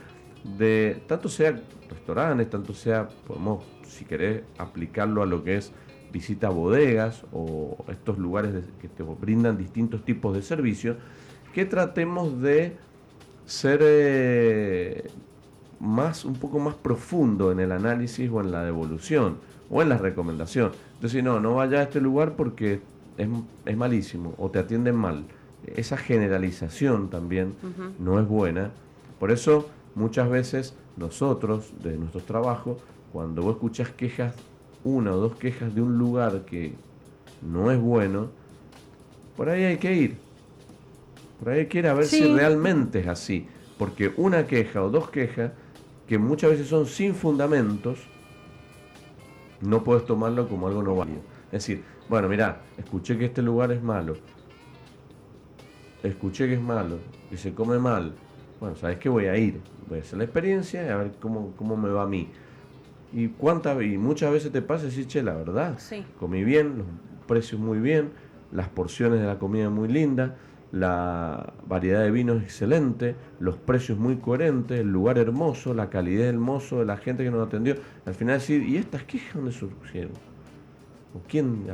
de, tanto sea restaurantes, tanto sea, podemos, si querés, aplicarlo a lo que es visita a bodegas o estos lugares que te brindan distintos tipos de servicios, que tratemos de ser eh, más, un poco más profundo en el análisis o en la devolución o en la recomendación. Entonces, no, no vaya a este lugar porque es, malísimo o te atienden mal. Esa generalización también no es buena. Por eso muchas veces nosotros, de nuestros trabajos, cuando vos escuchas quejas, una o dos quejas de un lugar que no es bueno, por ahí hay que ir. Por ahí hay que ir a ver si realmente es así. Porque una queja o dos quejas, que muchas veces son sin fundamentos, no puedes tomarlo como algo no válido. Es decir, bueno, mira, escuché que este lugar es malo. Escuché que es malo, que se come mal. Bueno, ¿sabes qué? Voy a ir. Voy a hacer la experiencia y a ver cómo, cómo me va a mí. Y cuántas y muchas veces te pasa y decís, che, la verdad, sí. comí bien, los precios muy bien, las porciones de la comida muy linda, la variedad de vinos excelente, los precios muy coherentes, el lugar hermoso, la calidad del mozo, de la gente que nos atendió. Al final decir, ¿y estas quejas dónde surgieron? Quién?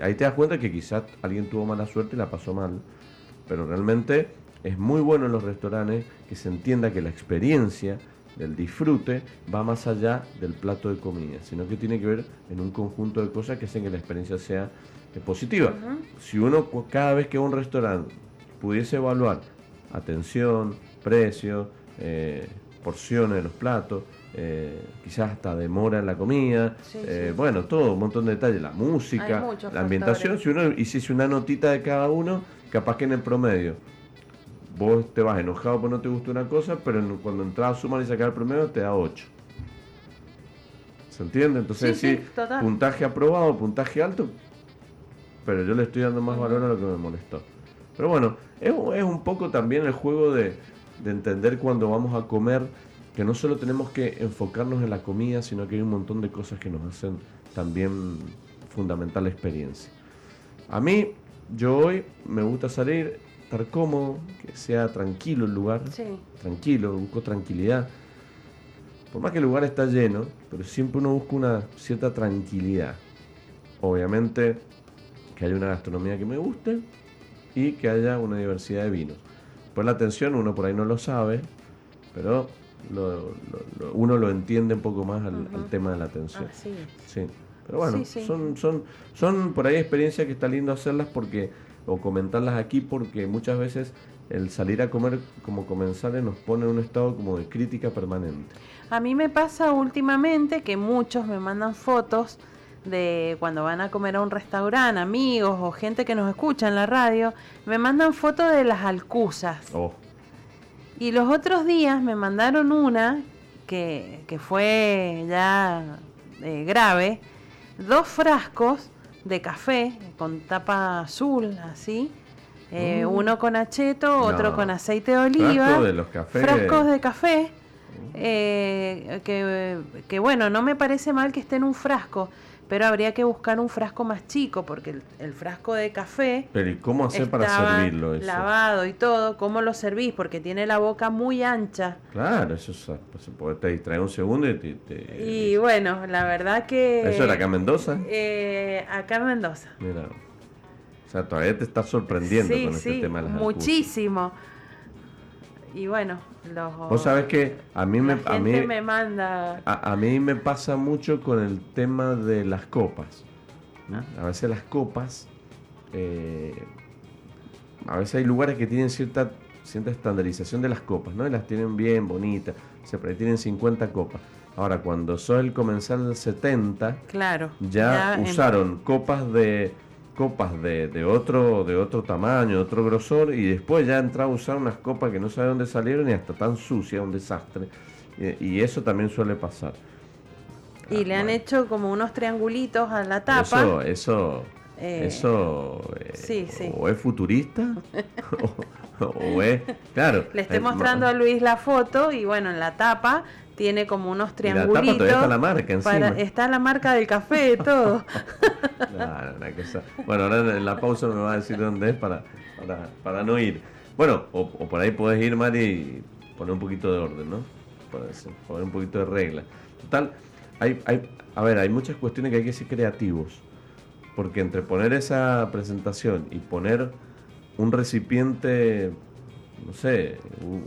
Ahí te das cuenta que quizás alguien tuvo mala suerte y la pasó mal. Pero realmente es muy bueno en los restaurantes que se entienda que la experiencia del disfrute va más allá del plato de comida, sino que tiene que ver en un conjunto de cosas que hacen que la experiencia sea eh, positiva. Si uno cada vez que va a un restaurante pudiese evaluar atención, precio, eh, porciones de los platos, eh, quizás hasta demora en la comida, eh, bueno, todo, un montón de detalles, la música, la ambientación, si uno hiciese una notita de cada uno, capaz que en el promedio vos te vas enojado porque no te gusta una cosa, pero cuando entras a sumar y sacar el promedio te da 8. ¿Se entiende? Entonces Sí, puntaje aprobado, puntaje alto, pero yo le estoy dando más valor a lo que me molestó. Pero bueno, es, es un poco también el juego de, de entender cuando vamos a comer que no solo tenemos que enfocarnos en la comida, sino que hay un montón de cosas que nos hacen también fundamental la experiencia. A mí, yo hoy me gusta salir, estar cómodo, que sea tranquilo el lugar, Sí. tranquilo, busco tranquilidad. Por más que el lugar está lleno, pero siempre uno busca una cierta tranquilidad. Obviamente que haya una gastronomía que me guste y que haya una diversidad de vinos. Pues la atención uno por ahí no lo sabe, pero lo- uno lo entiende un poco más al, tema de la atención. Así es. Sí, pero bueno, Sí, sí. Son, son, son por ahí experiencias que está lindo hacerlas porque, o comentarlas aquí porque muchas veces el salir a comer como comensales nos pone en un estado como de crítica permanente. A mí me pasa últimamente que muchos me mandan fotos de cuando van a comer a un restaurante, amigos o gente que nos escucha en la radio, me mandan fotos de las alcusas. Oh, Y los otros días me mandaron una que, que fue ya eh, grave, dos frascos de café con tapa azul, así, eh, Mm. uno con acheto, otro No. con aceite de oliva, frasco de los cafés. frascos de café, eh, que, que bueno, no me parece mal que esté en un frasco, pero habría que buscar un frasco más chico, porque el, el frasco de café Pero ¿y cómo hacer para servirlo eso? lavado y todo, ¿cómo lo servís? Porque tiene la boca muy ancha. Claro, eso es, pues, porque te distrae un segundo y te... te- Y bueno, la verdad que... ¿Eso era acá en Mendoza? Eh, acá en Mendoza. Mira. O sea, todavía te estás sorprendiendo sí, con este sí, tema de las muchísimo. Y bueno, los... Vos sabés que a mí me... A mí, me manda... A, a mí me pasa mucho con el tema de las copas. ¿no? A veces las copas, eh, a veces hay lugares que tienen cierta, cierta estandarización de las copas, ¿no? Y las tienen bien bonitas, ahí tienen 50 copas. Ahora, cuando sos el comensal del 70, Claro. ya, usaron copas de copas de, de otro de otro tamaño, de otro grosor y después ya entraba a usar unas copas que no sabe dónde salieron y hasta tan sucias, un desastre. Y, y eso también suele pasar. Y le han hecho como unos triangulitos a la tapa. Eso, eso, Eh, eso eh, sí, sí. o es futurista o, o es, claro. Le estoy mostrando a Luis la foto y bueno, en la tapa tiene como unos y la tapa triangulitos. todavía está la marca encima. para- está la marca del café, todo. No, cosa- Bueno, ahora en la pausa me va a decir dónde es para, para, para no ir. Bueno, o, o por ahí podés ir, Mari, y poner un poquito de orden, ¿no? Poner un poquito de regla. Total, hay, hay, a ver, hay muchas cuestiones que hay que ser creativos. Porque entre poner esa presentación y poner un recipiente, no sé, un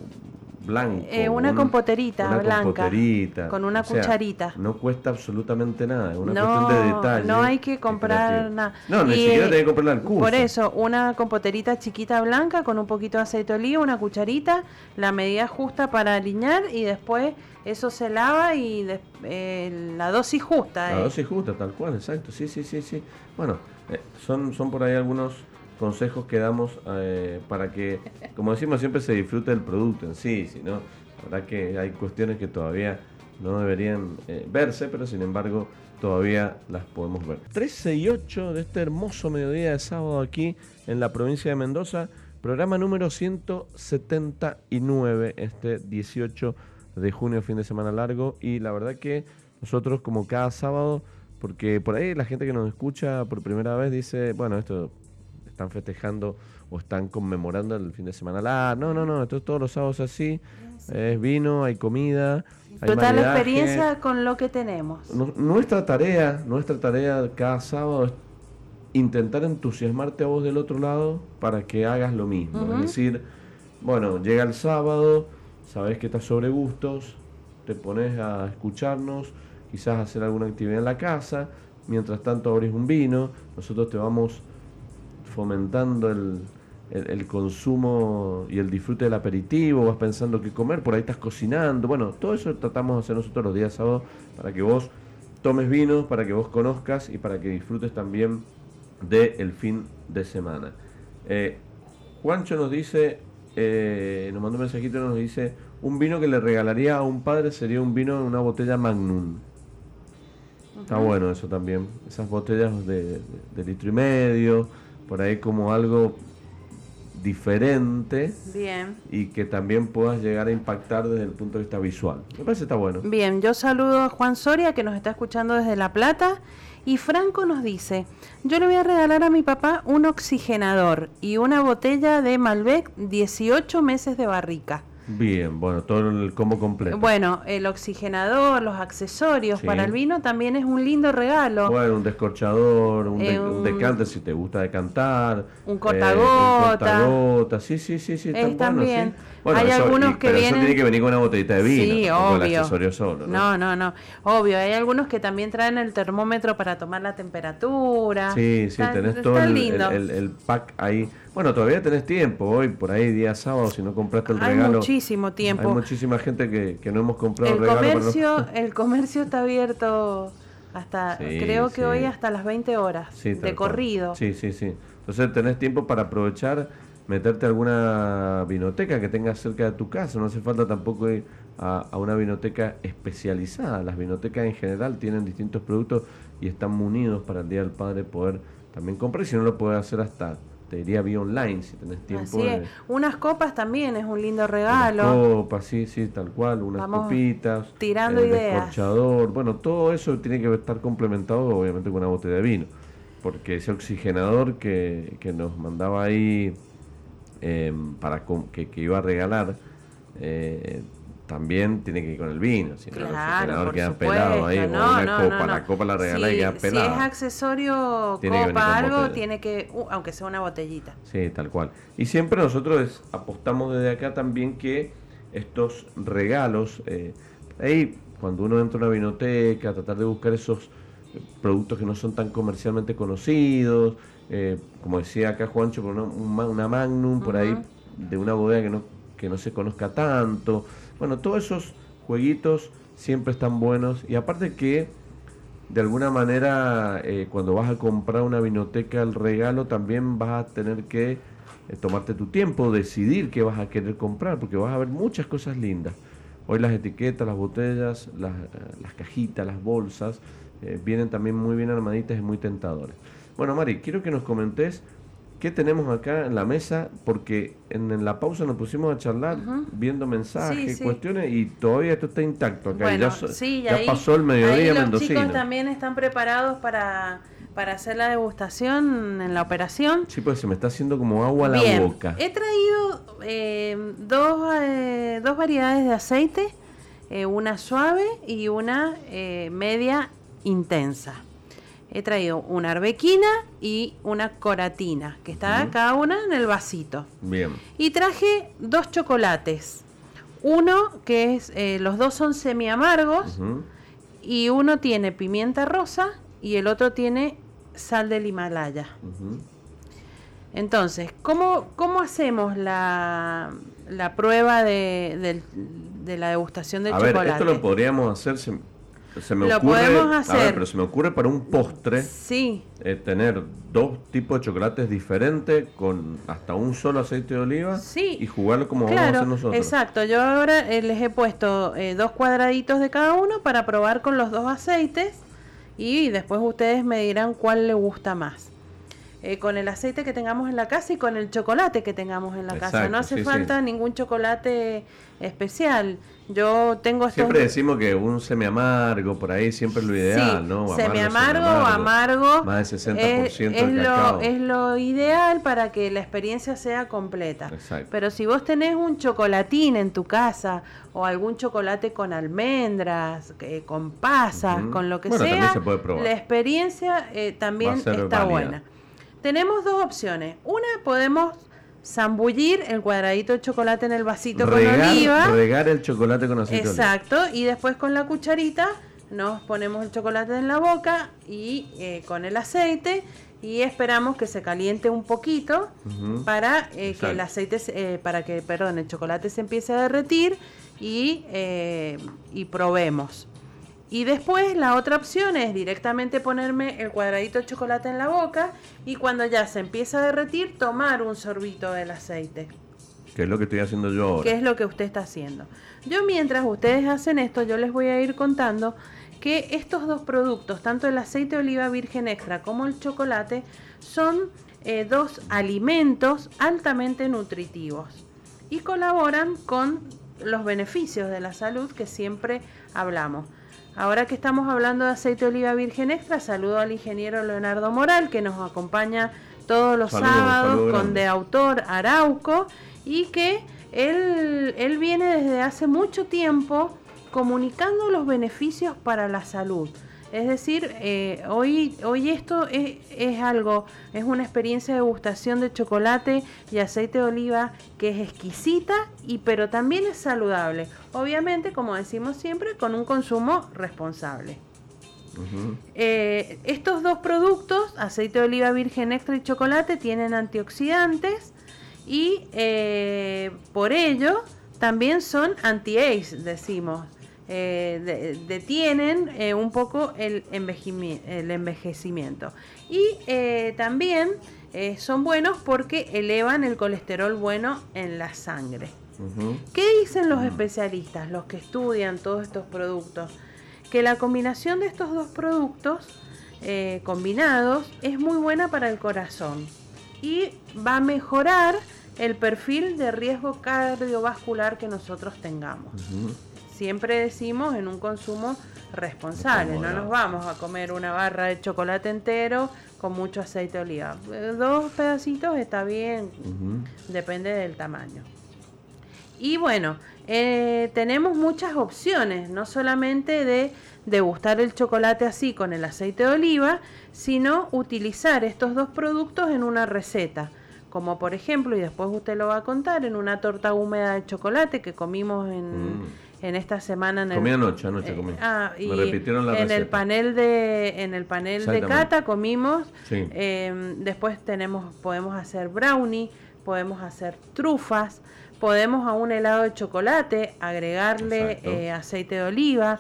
blanco. Eh, una un- compoterita una blanca, compoterita, con una o sea, cucharita. No cuesta absolutamente nada, es una no, cuestión de detalle. no hay que comprar nada. No, ni siquiera eh, tenés que comprar alcusa. Por eso, una compoterita chiquita blanca con un poquito de aceite de oliva, una cucharita, la medida justa para alinear y después eso se lava y des- eh, la dosis justa. La eh. dosis justa, tal cual, exacto. Sí, sí, sí, sí. Bueno, eh, son, son por ahí algunos consejos que damos eh, para que, como decimos, siempre se disfrute el producto en sí, si no, la verdad que hay cuestiones que todavía no deberían eh, verse, pero sin embargo todavía las podemos ver. 13 y 8 de este hermoso mediodía de sábado aquí en la provincia de Mendoza, programa número 179, este 18 de junio, fin de semana largo, y la verdad que nosotros como cada sábado, porque por ahí la gente que nos escucha por primera vez dice, bueno, esto están festejando o están conmemorando el fin de semana largo. No, no, no, esto es todos los sábados así. Es vino, hay comida, hay Total maridaje. experiencia con lo que tenemos. Nu- Nuestra tarea, nuestra tarea cada sábado es intentar entusiasmarte a vos del otro lado para que hagas lo mismo. Es decir, bueno, llega el sábado, sabes que estás sobre gustos, te pones a escucharnos, quizás hacer alguna actividad en la casa, mientras tanto abrís un vino, nosotros te vamos fomentando el, el- el consumo y el disfrute del aperitivo, vas pensando qué comer, por ahí estás cocinando, bueno, todo eso tratamos de hacer nosotros los días sábados para que vos tomes vino, para que vos conozcas y para que disfrutes también del fin de semana. Eh, Juancho nos dice, eh, nos mandó un mensajito y nos dice, un vino que le regalaría a un padre sería un vino en una botella Magnum. Está bueno eso también. Esas botellas de, de litro y medio, por ahí como algo diferente Bien. y que también puedas llegar a impactar desde el punto de vista visual. Me parece que está bueno. Bien, yo saludo a Juan Soria que nos está escuchando desde La Plata y Franco nos dice, yo le voy a regalar a mi papá un oxigenador y una botella de Malbec 18 meses de barrica. Bien, bueno, todo el combo completo. Bueno, el oxigenador, los accesorios Sí. para el vino también es un lindo regalo. Bueno, un descorchador, un, de- Eh, un un- decanter si te gusta decantar. Un eh, cortagota. un cortagota, sí, sí, sí, sí. Eh, está bueno, también. sí. Bueno, Hay eso- algunos y- que pero eso vienen- tiene que venir con una botellita de vino. Sí, tampoco el obvio. accesorio solo, ¿no? No, no, no. Obvio, hay algunos que también traen el termómetro para tomar la temperatura. Sí, sí, Está- tenés está todo el, lindo. el- el- el pack ahí. Bueno, todavía tenés tiempo hoy, por ahí día sábado, si no compraste el Hay regalo. muchísimo tiempo. Hay muchísima gente que, que no hemos comprado El regalo. pero no- comercio, el comercio está abierto hasta, Sí, creo que sí. hoy hasta las 20 horas Sí, de corrido. Sí, sí, sí. Entonces tenés tiempo para aprovechar, meterte a alguna vinoteca que tengas cerca de tu casa. No hace falta tampoco ir a, a una vinoteca especializada. Las vinotecas en general tienen distintos productos y están munidos para el Día del Padre poder también comprar. Y si no lo puedes hacer hasta, te diría vía online, si tenés tiempo. Así de- es. Unas copas también es un lindo regalo. copas, sí, sí, tal cual, unas Vamos copitas, tirando el ideas. descorchador, bueno, todo eso tiene que estar complementado obviamente con una botella de vino, porque ese oxigenador que, que nos mandaba ahí eh, para que, que iba a regalar, eh, también tiene que ir con el vino, si no el Claro, por queda supuesto. pelado ahí, o no, una no, copa, no, la copa la regalás y queda Si es pelada. accesorio, Tiene copa, algo, botella. tiene que, uh, aunque sea una botellita. Sí, tal cual. Y siempre nosotros es- apostamos desde acá también que estos regalos, eh, ahí cuando uno entra a una vinoteca, tratar de buscar esos productos que no son tan comercialmente conocidos, eh, como decía acá Juancho, por una, una Magnum por ahí de una bodega que no, que no se conozca tanto. Bueno, todos esos jueguitos siempre están buenos y aparte que de alguna manera eh, cuando vas a comprar una vinoteca el regalo también vas a tener que eh, tomarte tu tiempo, decidir qué vas a querer comprar, porque vas a ver muchas cosas lindas. Hoy las etiquetas, las botellas, las, eh, cajitas, las bolsas, vienen también muy bien armaditas y muy tentadores. Bueno, Mari, quiero que nos comentes qué tenemos acá en la mesa, porque en, en la pausa nos pusimos a charlar viendo mensajes, Sí, sí. cuestiones, y todavía esto está intacto acá. Bueno, ya, sí, ya ahí, pasó el mediodía ahí los mendocino. chicos también están preparados para, para hacer la degustación en la operación. Sí, pues se me está haciendo como agua a la Bien, boca. he traído eh, dos, eh, dos variedades de aceite, eh, una suave y una eh, media intensa. He traído una arbequina y una coratina, que está cada una en el vasito. Bien. Y traje dos chocolates. Uno que es, eh, los dos son semi amargos y uno tiene pimienta rosa y el otro tiene sal del Himalaya. Entonces, ¿cómo, cómo hacemos la, la prueba de, de la degustación del A ver, chocolate? esto lo podríamos hacer. Se, me Lo ocurre. podemos A ver, pero se me ocurre para un postre Sí, eh, tener dos tipos de chocolates diferentes con hasta un solo aceite de oliva Sí. y jugarlo como vamos a hacer nosotros. exacto. Yo ahora eh, les he puesto eh, dos cuadraditos de cada uno para probar con los dos aceites y después ustedes me dirán cuál les gusta más. Eh, con el aceite que tengamos en la casa y con el chocolate que tengamos en la casa. No hace sí, sí. falta ningún chocolate especial. Yo tengo estos Siempre decimos que un semi amargo por ahí siempre es lo ideal, Sí, ¿no? semi amargo o semiamargo. amargo. Más del 60% es, de es lo, cacao. es lo ideal para que la experiencia sea completa. Exacto. Pero si vos tenés un chocolatín en tu casa o algún chocolate con almendras, eh, con pasas, con lo que Bueno, sea, también se puede probar. la experiencia eh, también está válida. buena. Tenemos dos opciones. Una, podemos zambullir el cuadradito de chocolate en el vasito con oliva. regar, regar el chocolate con aceite. Exacto, y después con la cucharita nos ponemos el chocolate en la boca y eh, con el aceite y esperamos que se caliente un poquito para eh, que el aceite, se- eh, para que, perdón, el chocolate se empiece a derretir y, eh, y probemos. Y después la otra opción es directamente ponerme el cuadradito de chocolate en la boca y cuando ya se empieza a derretir tomar un sorbito del aceite. Que es lo que estoy haciendo yo ahora. ¿Qué es lo que usted está haciendo? Yo mientras ustedes hacen esto, yo les voy a ir contando que estos dos productos, tanto el aceite de oliva virgen extra como el chocolate, son eh, dos alimentos altamente nutritivos y colaboran con los beneficios de la salud que siempre hablamos. Ahora que estamos hablando de aceite de oliva virgen extra, saludo al ingeniero Leonardo Moral que nos acompaña todos los sábados con de autor Arauco y que él, él viene desde hace mucho tiempo comunicando los beneficios para la salud. Es decir, eh, hoy, hoy esto es, algo, es una experiencia de degustación de chocolate y aceite de oliva que es exquisita, y, pero también es saludable. Obviamente, como decimos siempre, con un consumo responsable. Eh, estos dos productos, aceite de oliva virgen extra y chocolate, tienen antioxidantes y eh, por ello también son anti-age, decimos. Eh, detienen eh, un poco el, el envejecimiento. Y eh, también son buenos porque elevan el colesterol bueno en la sangre. ¿Qué dicen los especialistas, los que estudian todos estos productos? Que la combinación de estos dos productos combinados es muy buena para el corazón y va a mejorar el perfil de riesgo cardiovascular que nosotros tengamos siempre decimos en un consumo responsable. No nos vamos a comer una barra de chocolate entero con mucho aceite de oliva. Dos pedacitos está bien, depende del tamaño. Y bueno, eh, tenemos muchas opciones, no solamente de degustar el chocolate así con el aceite de oliva, sino utilizar estos dos productos en una receta. Como por ejemplo, y después usted lo va a contar, en una torta húmeda de chocolate que comimos en, mm en esta semana en comí anoche, anoche eh. Ah, y Me repitieron la en el panel de en el panel de cata comimos. Em, después tenemos podemos hacer brownie, podemos hacer trufas, podemos a un helado de chocolate agregarle eh, aceite de oliva.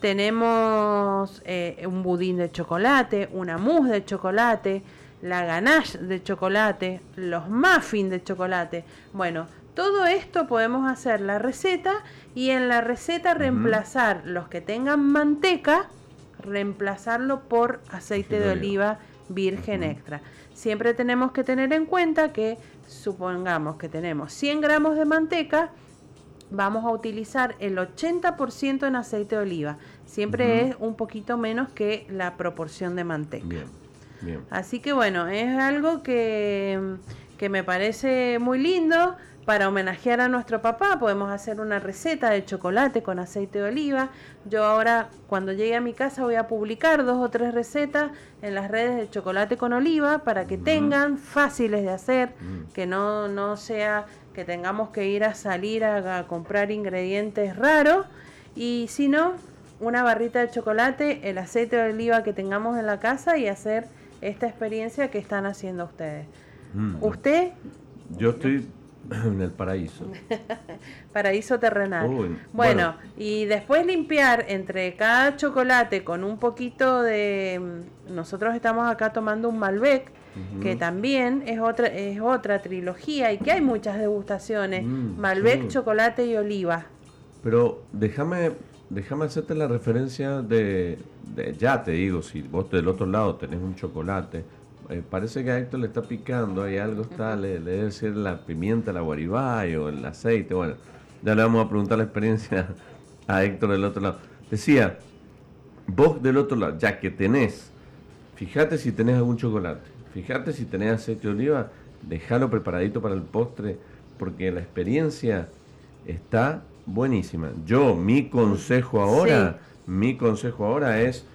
Tenemos eh, un budín de chocolate, una mousse de chocolate, la ganache de chocolate, los muffins de chocolate. Bueno, todo esto podemos hacer la receta y en la receta reemplazar los que tengan manteca, reemplazarlo por aceite de oliva virgen extra. Siempre tenemos que tener en cuenta que supongamos que tenemos 100 gramos de manteca, vamos a utilizar el 80% en aceite de oliva. Siempre es un poquito menos que la proporción de manteca. Así que bueno, es algo que, que me parece muy lindo para homenajear a nuestro papá podemos hacer una receta de chocolate con aceite de oliva. Yo ahora cuando llegue a mi casa voy a publicar dos o tres recetas en las redes de chocolate con oliva para que tengan fáciles de hacer, mm. que no, no sea que tengamos que ir a salir a, comprar ingredientes raros y si no, una barrita de chocolate, el aceite de oliva que tengamos en la casa y hacer esta experiencia que están haciendo ustedes. Mm. Usted... Yo estoy En el paraíso. paraíso terrenal. bueno, y después limpiar entre cada chocolate con un poquito de... Mm, nosotros estamos acá tomando un Malbec, que también es otra, es otra trilogía y que hay muchas degustaciones. Mm, Malbec, chocolate y oliva. Pero déjame déjame hacerte la referencia de, de, ya te digo, si vos del otro lado tenés un chocolate eh, parece que a Héctor le está picando, hay algo está, le, debe decir la pimienta, la guaribay o el aceite, bueno, ya le vamos a preguntar la experiencia a Héctor del otro lado. Decía, vos del otro lado, ya que tenés, fíjate si tenés algún chocolate, fíjate si tenés aceite de oliva, déjalo preparadito para el postre, porque la experiencia está buenísima. Yo, mi consejo ahora, mi consejo ahora es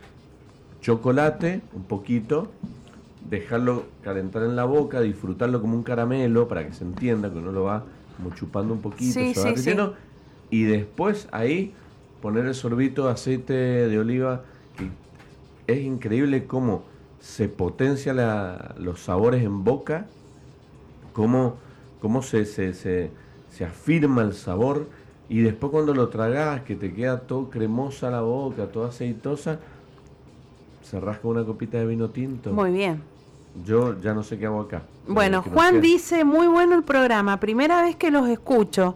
chocolate, un poquito, dejarlo calentar en la boca, disfrutarlo como un caramelo para que se entienda que uno lo va como chupando un poquito, y después ahí poner el sorbito de aceite de oliva, que es increíble cómo se potencia los sabores en boca, cómo, cómo se, se, se, se afirma el sabor y después cuando lo tragas, que te queda todo cremosa la boca, toda aceitosa, se rasca una copita de vino tinto. Muy bien. Yo ya no sé qué hago acá. Bueno, Juan dice, muy bueno el programa, primera vez que los escucho.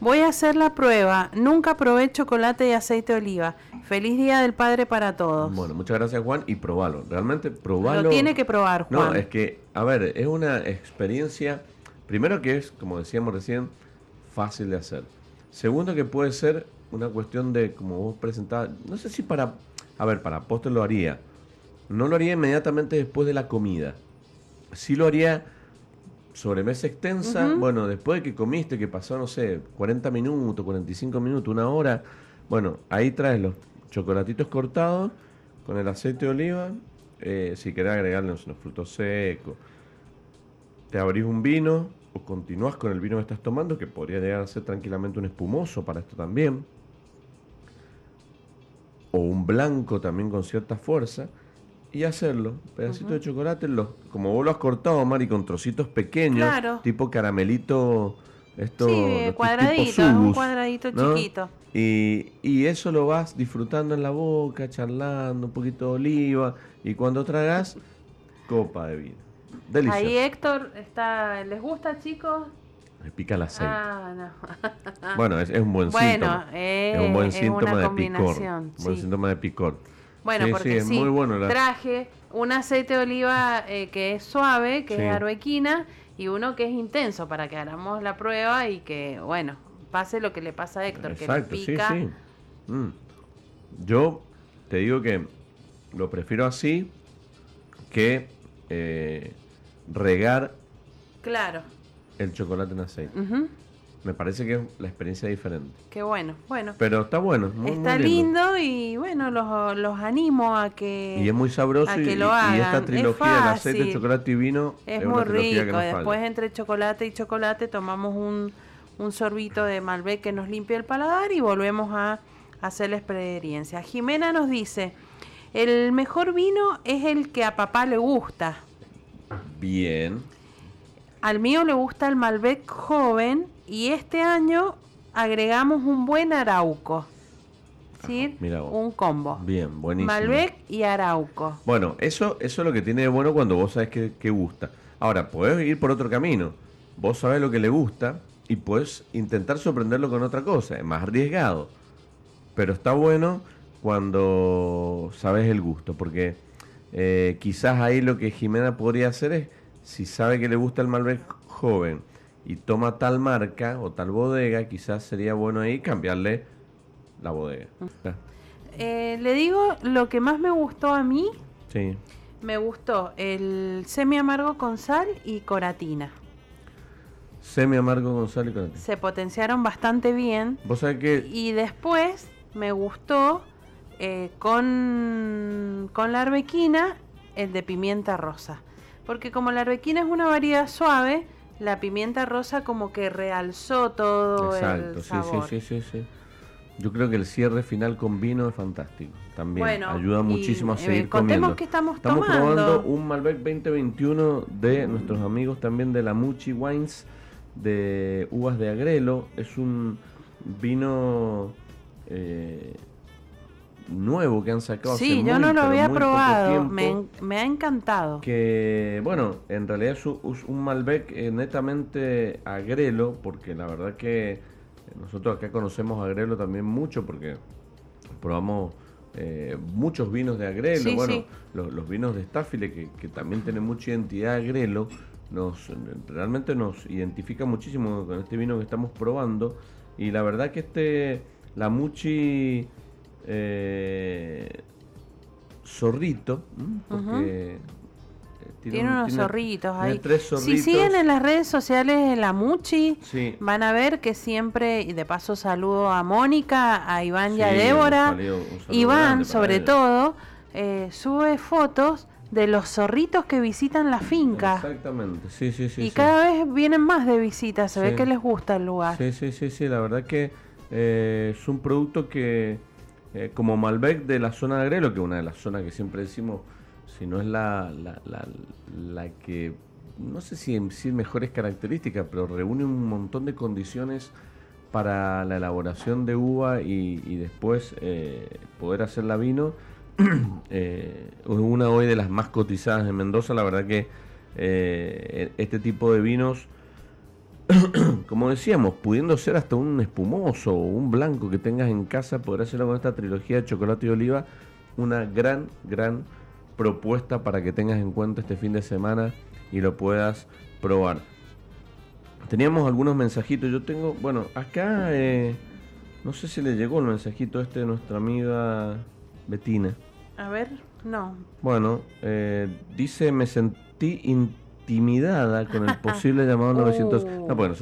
Voy a hacer la prueba. Nunca probé chocolate y aceite de oliva. Feliz Día del Padre para todos. Bueno, muchas gracias Juan y probalo. Realmente probalo. Lo tiene que probar, Juan. No, es que, a ver, es una experiencia, primero que es, como decíamos recién, fácil de hacer. Segundo que puede ser una cuestión de, como vos presentabas, no sé si para, a ver, para postre lo haría. No lo haría inmediatamente después de la comida. Sí lo haría sobre mesa extensa, bueno, después de que comiste, que pasó, no sé, 40 minutos, 45 minutos, una hora, bueno, ahí traes los chocolatitos cortados con el aceite de oliva, eh, si querés agregarle unos, unos frutos secos, te abrís un vino o continúas con el vino que estás tomando, que podría llegar a ser tranquilamente un espumoso para esto también, o un blanco también con cierta fuerza, y hacerlo, pedacito de chocolate, los, como vos lo has cortado, Mari, con trocitos pequeños, Claro. tipo caramelito, esto, Sí, cuadradito, un cuadradito ¿no? chiquito. Y, y eso lo vas disfrutando en la boca, charlando, un poquito de oliva, y cuando tragas, copa de vino. Delicioso. Ahí Héctor está, ¿les gusta, chicos? Me pica el aceite. Ah, no. Bueno, es, es un buen Bueno, síntoma. eh, es un buen síntoma de picor. Un buen sí. síntoma de picor. Bueno, Sí, porque sí, es sí, muy bueno la- traje un aceite de oliva eh, que es suave, que Sí. es arbequina, y uno que es intenso para que hagamos la prueba y que, bueno, pase lo que le pasa a Héctor, Exacto, que le sí, pica. sí. Mm. Yo te digo que lo prefiero así que eh, regar Claro. el chocolate en aceite. Ujú, Me parece que es la experiencia diferente. Qué bueno. Bueno, Pero está bueno, muy, está muy lindo. lindo y bueno, los, los animo a que... Y es muy sabroso a y, que y- lo y hagan. esta Es trilogía del aceite, chocolate y vino Es una muy rico. no. Después entre chocolate y chocolate tomamos un, un sorbito de Malbec que nos limpia el paladar y volvemos a hacer la experiencia. Jimena nos dice, el mejor vino es el que a papá le gusta. Bien. Al mío le gusta el Malbec joven y este año agregamos un buen arauco. ¿Sí? Mira vos. Un combo. Bien, buenísimo. Malbec y arauco. Bueno, eso, eso es lo que tiene de bueno cuando vos sabes que, que gusta. Ahora, podés ir por otro camino. Vos sabés lo que le gusta y puedes intentar sorprenderlo con otra cosa. Es más arriesgado. Pero está bueno cuando sabes el gusto. Porque eh, quizás ahí lo que Jimena podría hacer es, si sabe que le gusta el Malbec joven y toma tal marca o tal bodega, quizás sería bueno ahí cambiarle la bodega. Eh, le digo lo que más me gustó a mí. Sí. Me gustó el semi amargo con sal y coratina. Semi amargo con sal y con Se potenciaron bastante bien. Vos sabés que Y después me gustó eh, con, con la arbequina el de pimienta rosa. Porque como la arbequina es una variedad suave, la pimienta rosa como que realzó todo Exacto, el sí, sabor. sí, sí, sí, sí. Yo creo que el cierre final con vino es fantástico. También Bueno, ayuda y, muchísimo a eh, seguir contemos comiendo. qué estamos Estamos tomando. probando un Malbec 2021 de nuestros amigos también de la Muchi Wines de uvas de agrelo. Es un vino eh, nuevo que han sacado hace Sí, yo muy, no lo había probado. tiempo. Me, me ha encantado. que bueno, en realidad es un, Malbec eh, netamente agrelo, porque la verdad que nosotros acá conocemos agrelo también mucho, porque probamos eh, muchos vinos de agrelo, Sí, bueno, sí. Los, los vinos de Staffile, que, que también tienen mucha identidad agrelo, nos realmente nos identifica muchísimo con este vino que estamos probando, y la verdad que este, la Muchi... Eh, zorrito, porque eh, Tiene un- unos tiene- zorritos tiene ahí. tres Si siguen en las redes sociales de la Muchi, Sí. van a ver que siempre, y de paso saludo a Mónica, a Iván y a Débora. Iván, sobre ellos. todo, eh, sube fotos de los zorritos que visitan la finca. Exactamente, sí, sí, sí. y sí. cada vez vienen más de visitas, se ve que les gusta el lugar. Sí, sí, sí, sí, la verdad que eh, es un producto que, eh, como Malbec de la zona de Agrelo, que es una de las zonas que siempre decimos, si no es la, la, la, que, no sé si sí mejores características, pero reúne un montón de condiciones para la elaboración de uva y, y después eh, poder hacerla vino, eh, una hoy de las más cotizadas en Mendoza. La verdad que eh, este tipo de vinos, como decíamos, pudiendo ser hasta un espumoso o un blanco que tengas en casa, poder hacerlo con esta trilogía de chocolate y oliva, una gran, gran propuesta para que tengas en cuenta este fin de semana y lo puedas probar. Teníamos algunos mensajitos. Yo tengo, bueno, acá eh, no sé si le llegó el mensajito este de nuestra amiga Betina. A ver, no. Bueno, eh, dice, me sentí intimidada con el posible llamado 900. No, bueno,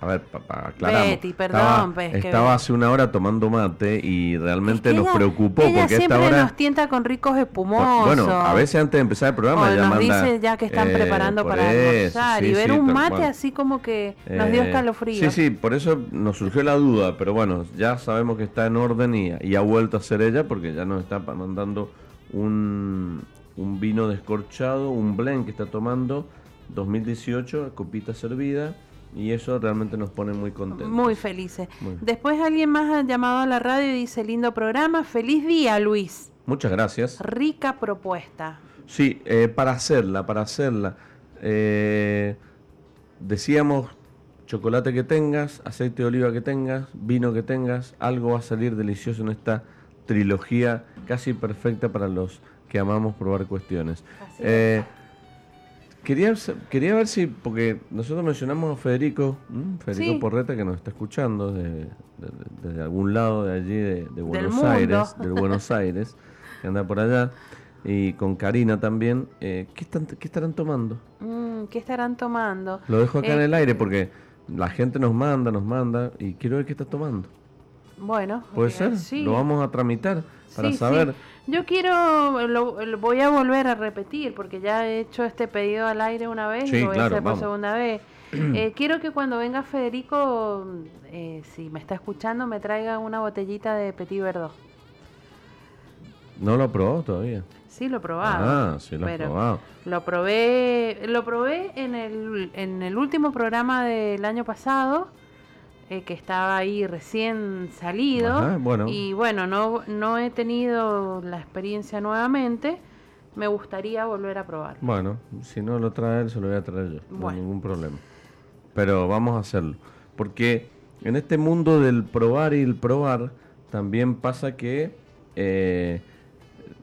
a ver, papá, aclaramos. Betty, perdón, estaba, estaba hace una hora tomando mate y realmente nos preocupó porque esta hora nos tienta con ricos espumosos. Bueno, a veces antes de empezar el programa o ya nos dice ya que están eh, preparando para almorzar y ver un mate así como que nos dio eh, escalofrío. Sí, sí, por eso nos surgió la duda, pero bueno, ya sabemos que está en orden y, y ha vuelto a ser ella porque ya nos está mandando un, un vino descorchado, un blend que está tomando 2018, copita servida y eso realmente nos pone muy contentos. Muy felices. Después alguien más ha llamado a la radio y dice, lindo programa, feliz día Luis. Muchas gracias. Rica propuesta. Sí, eh, para hacerla, para hacerla. Eh, decíamos, chocolate que tengas, aceite de oliva que tengas, vino que tengas, algo va a salir delicioso en esta trilogía casi perfecta para los que amamos probar cuestiones. Eh, Quería, quería ver si, porque nosotros mencionamos a Federico, Federico Porreta, que nos está escuchando desde, algún lado de allí, de, Buenos Aires, del Buenos Aires, que anda por allá, y con Karina también. Eh, ¿qué, están, ¿Qué estarán tomando? Mm, ¿Qué estarán tomando? Lo dejo acá en el aire porque la gente nos manda, nos manda, y quiero ver qué está tomando. Bueno, puede ser, sí. lo vamos a tramitar para saber. Yo quiero, lo, voy a volver a repetir porque ya he hecho este pedido al aire una vez y lo voy a hacer por segunda vez. Eh, quiero que cuando venga Federico, eh, si me está escuchando, me traiga una botellita de Petit Verdot. ¿No lo probó todavía? Sí, lo he probado. Ah, sí lo he probado. Lo probé, lo probé en el, en el último programa del año pasado eh, que estaba ahí recién salido. Y bueno, no, no he tenido la experiencia nuevamente. Me gustaría volver a probar. Bueno, si no lo trae él, se lo voy a traer yo. No hay ningún problema. Pero vamos a hacerlo. Porque en este mundo del probar y el probar, también pasa que... Eh,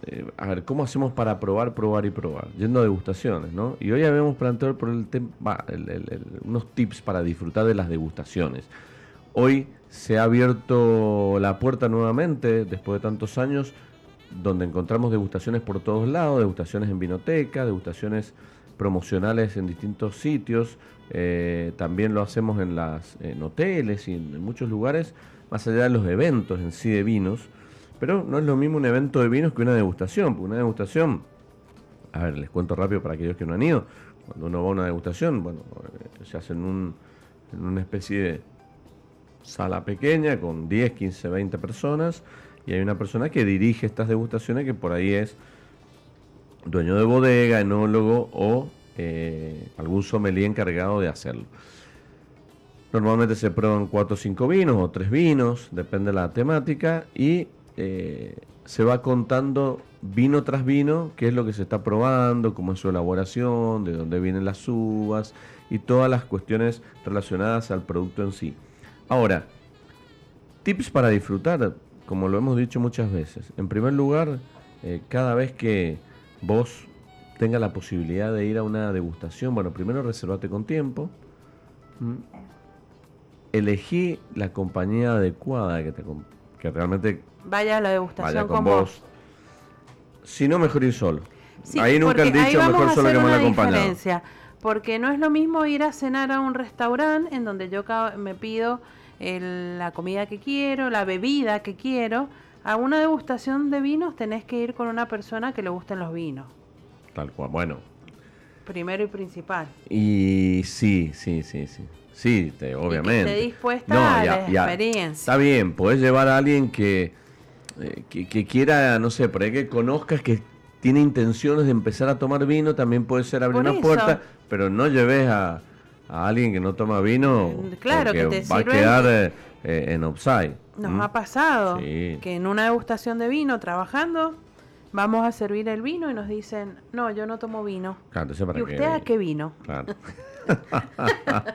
eh, a ver, ¿cómo hacemos para probar, probar y probar? Yendo a degustaciones, ¿no? Y hoy habíamos planteado por el tema, unos tips para disfrutar de las degustaciones. Hoy se ha abierto la puerta nuevamente, después de tantos años, donde encontramos degustaciones por todos lados, degustaciones en vinoteca, degustaciones promocionales en distintos sitios, eh, también lo hacemos en, las, en hoteles y en, muchos lugares, más allá de los eventos en sí de vinos, pero no es lo mismo un evento de vinos que una degustación, porque una degustación, a ver, les cuento rápido para aquellos que no han ido, cuando uno va a una degustación, bueno, eh, se hace en una especie de sala pequeña con 10, 15, 20 personas y hay una persona que dirige estas degustaciones que por ahí es dueño de bodega, enólogo o eh, algún sommelier encargado de hacerlo. Normalmente se prueban 4 o 5 vinos o 3 vinos, depende de la temática y eh, se va contando vino tras vino qué es lo que se está probando, cómo es su elaboración, de dónde vienen las uvas y todas las cuestiones relacionadas al producto en sí. Ahora, tips para disfrutar, como lo hemos dicho muchas veces. En primer lugar, eh, cada vez que vos tengas la posibilidad de ir a una degustación, bueno, primero reservate con tiempo. Elegí la compañía adecuada que, te, que realmente vaya a la degustación con, vos. Si no, mejor ir solo. ahí nunca han dicho mejor solo que mal acompañado. Porque no es lo mismo ir a cenar a un restaurante en donde yo me pido la comida que quiero, la bebida que quiero. A una degustación de vinos tenés que ir con una persona que le gusten los vinos. Tal cual, bueno. Primero y principal. Y sí, sí, sí, sí. Sí, obviamente. Y que dispuesta a la experiencia. Está bien, podés llevar a alguien que, eh, que, que, quiera, no sé, por ahí que conozcas que tiene intenciones de empezar a tomar vino, también puede ser abrir una puerta, pero no lleves a, a alguien que no toma vino, claro, que va a quedar eh, eh, en offside. Nos ha pasado que en una degustación de vino, trabajando, vamos a servir el vino y nos dicen, no, yo no tomo vino. Claro, entonces, ¿para ¿Y qué? usted a qué vino? Claro.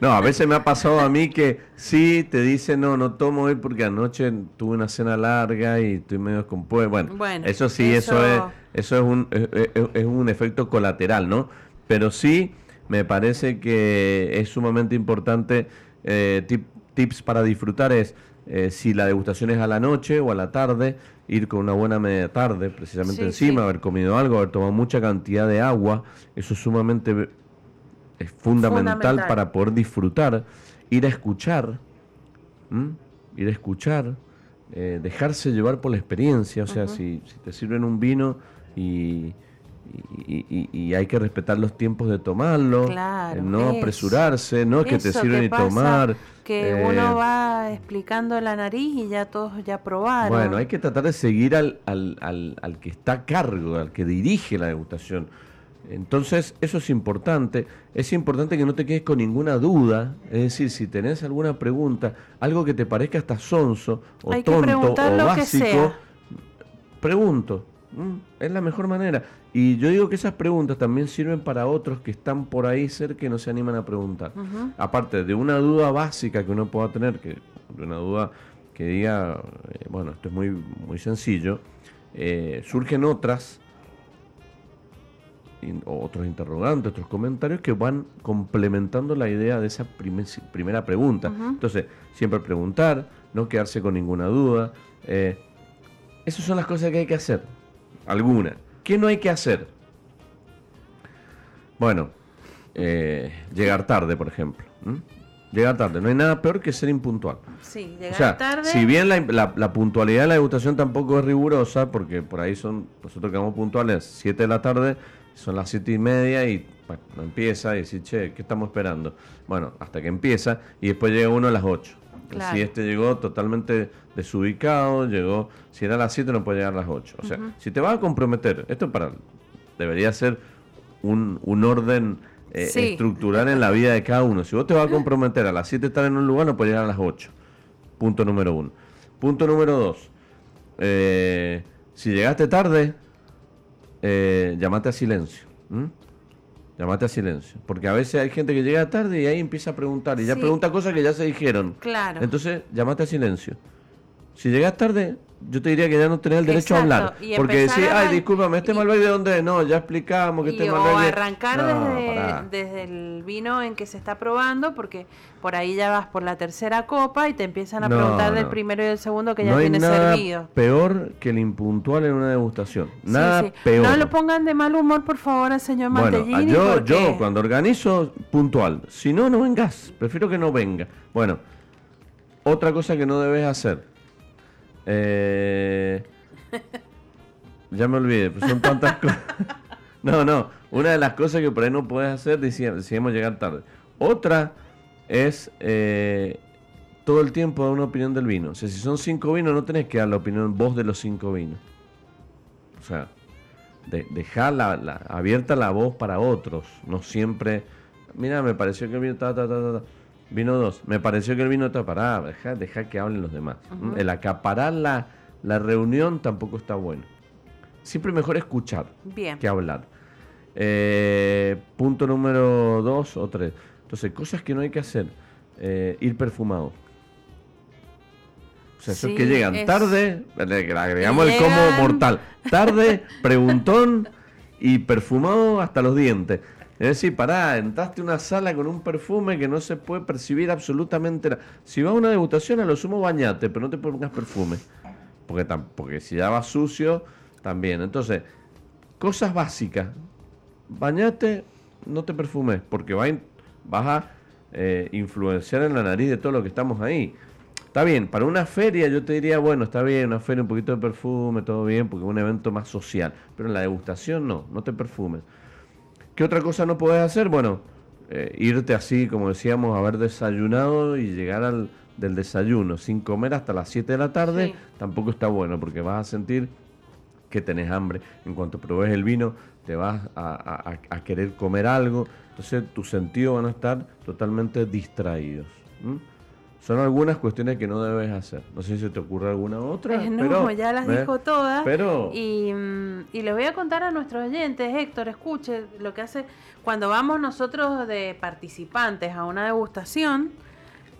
no, a veces me ha pasado a mí que sí te dicen, no, no tomo hoy porque anoche tuve una cena larga y estoy medio descompuesto. Bueno, Bueno, eso sí, eso, eso- es, eso es un, es un efecto colateral, ¿no? Pero sí me parece que es sumamente importante, eh, tip- tips para disfrutar es, eh, si la degustación es a la noche o a la tarde, ir con una buena media tarde, precisamente Sí, encima, sí. haber comido algo, haber tomado mucha cantidad de agua, eso es sumamente es fundamental, Fundamental. para poder disfrutar, ir a escuchar, ¿m? ir a escuchar, eh, dejarse llevar por la experiencia, o sea, si, si te sirven un vino y, y, y- y hay que respetar los tiempos de tomarlo, Claro, eh, no eso. apresurarse, no que te sirven y tomar. Que eh, uno va explicando la nariz y ya todos ya probaron. Bueno, hay que tratar de seguir al, al, al, al que está a cargo, al que dirige la degustación. Entonces, eso es importante. Es importante que no te quedes con ninguna duda. Es decir, si tenés alguna pregunta, algo que te parezca hasta sonso o Hay tonto o básico, pregunto. ¿M? Es la mejor manera. Y yo digo que esas preguntas también sirven para otros que están por ahí cerca y no se animan a preguntar. Aparte de una duda básica que uno pueda tener, que de una duda que diga, eh, bueno, esto es muy, muy sencillo, eh, surgen otras, in- otros interrogantes, otros comentarios que van complementando la idea de esa primer- primera pregunta. Entonces, siempre preguntar, no quedarse con ninguna duda. eh, esas son las cosas que hay que hacer. Algunas. ¿Qué no hay que hacer? Bueno, eh, llegar tarde, por ejemplo. Llegar tarde. No hay nada peor que ser impuntual. Sí, llegar O sea, tarde. si bien la, la- la puntualidad de la degustación tampoco es rigurosa, porque por ahí son, nosotros quedamos puntuales 7 de la tarde, son las 7 y media y bueno, no empieza y dice, che, ¿qué estamos esperando? Bueno, hasta que empieza y después llega uno a las 8. Claro. Si este llegó totalmente desubicado, llegó, si era a las 7 no puede llegar a las 8. O sea, si te vas a comprometer, esto para debería ser un, un orden eh, Sí. estructural en la vida de cada uno. Si vos te vas a comprometer a las 7 estar en un lugar, no puedes llegar a las 8. Punto número uno. Punto número dos. eh, si llegaste tarde, eh, llamate a silencio. ¿m? Llamate a silencio. Porque a veces hay gente que llega tarde y ahí empieza a preguntar. Y ya Sí. pregunta cosas que ya se dijeron. Claro. Entonces, llamate a silencio. Si llegas tarde, yo te diría que ya no tenés el derecho a hablar. Exacto, y Porque a ay, discúlpame, este Malbec de dónde es? No, ya explicamos que Y este o Malbec es- arrancar No, desde, desde el vino en que se está probando, porque por ahí ya vas por la tercera copa y te empiezan a No, preguntar del no. primero y del segundo que ya nada servido. peor que el impuntual en una degustación. Sí, Nada sí. peor. No lo pongan de mal humor, por favor, al señor Bueno, Mantellini. yo, porque- yo cuando organizo, puntual. Si no, no vengas. Prefiero que no venga. Bueno, otra cosa que no debes hacer. Eh, ya me olvidé, pues son tantas cosas. No, no. Una de las cosas que por ahí no puedes hacer, decía- decíamos llegar tarde. Otra es eh, todo el tiempo dar una opinión del vino. O sea, si son cinco vinos, no tenés que dar la opinión vos de los cinco vinos. O sea, de, dejar la, la- abierta la voz para otros, no siempre, mira, me pareció que el ta, ta, ta". Vino dos, me pareció que el vino está parado, deja, deja que hablen los demás. El acaparar la, la reunión tampoco está bueno. Siempre mejor escuchar Bien. que hablar. Eh, punto número dos o tres. Entonces, cosas que no hay que hacer. Eh, ir perfumado. O sea, esos Sí, que llegan es- tarde, le agregamos el Llegan- mortal. Tarde, preguntón y perfumado hasta los dientes. Es decir, pará, entraste a una sala con un perfume que no se puede percibir absolutamente nada. Si vas a una degustación, a lo sumo bañate, pero no te pongas perfume. Porque, porque si ya vas sucio, también. Entonces, cosas básicas. Bañate, no te perfumes, porque va vas a eh, influenciar en la nariz de todo lo que estamos ahí. Está bien, para una feria yo te diría, bueno, está bien, una feria, un poquito de perfume, todo bien, porque es un evento más social. Pero en la degustación no, no te perfumes. ¿Qué otra cosa no puedes hacer? Bueno, eh, irte así, como decíamos, haber desayunado y llegar al del desayuno sin comer hasta las 7 de la tarde, Sí. tampoco está bueno, porque vas a sentir que tenés hambre. En cuanto probes el vino, te vas a, a- a- a querer comer algo. Entonces tus sentidos van a estar totalmente distraídos. Son algunas cuestiones que no debes hacer. No sé si te ocurre alguna otra. Eh, no, pero, ya las ¿ves? dijo todas. Pero- Y, mm, y les voy a contar a nuestros oyentes, Héctor, escuche lo que hace cuando vamos nosotros de participantes a una degustación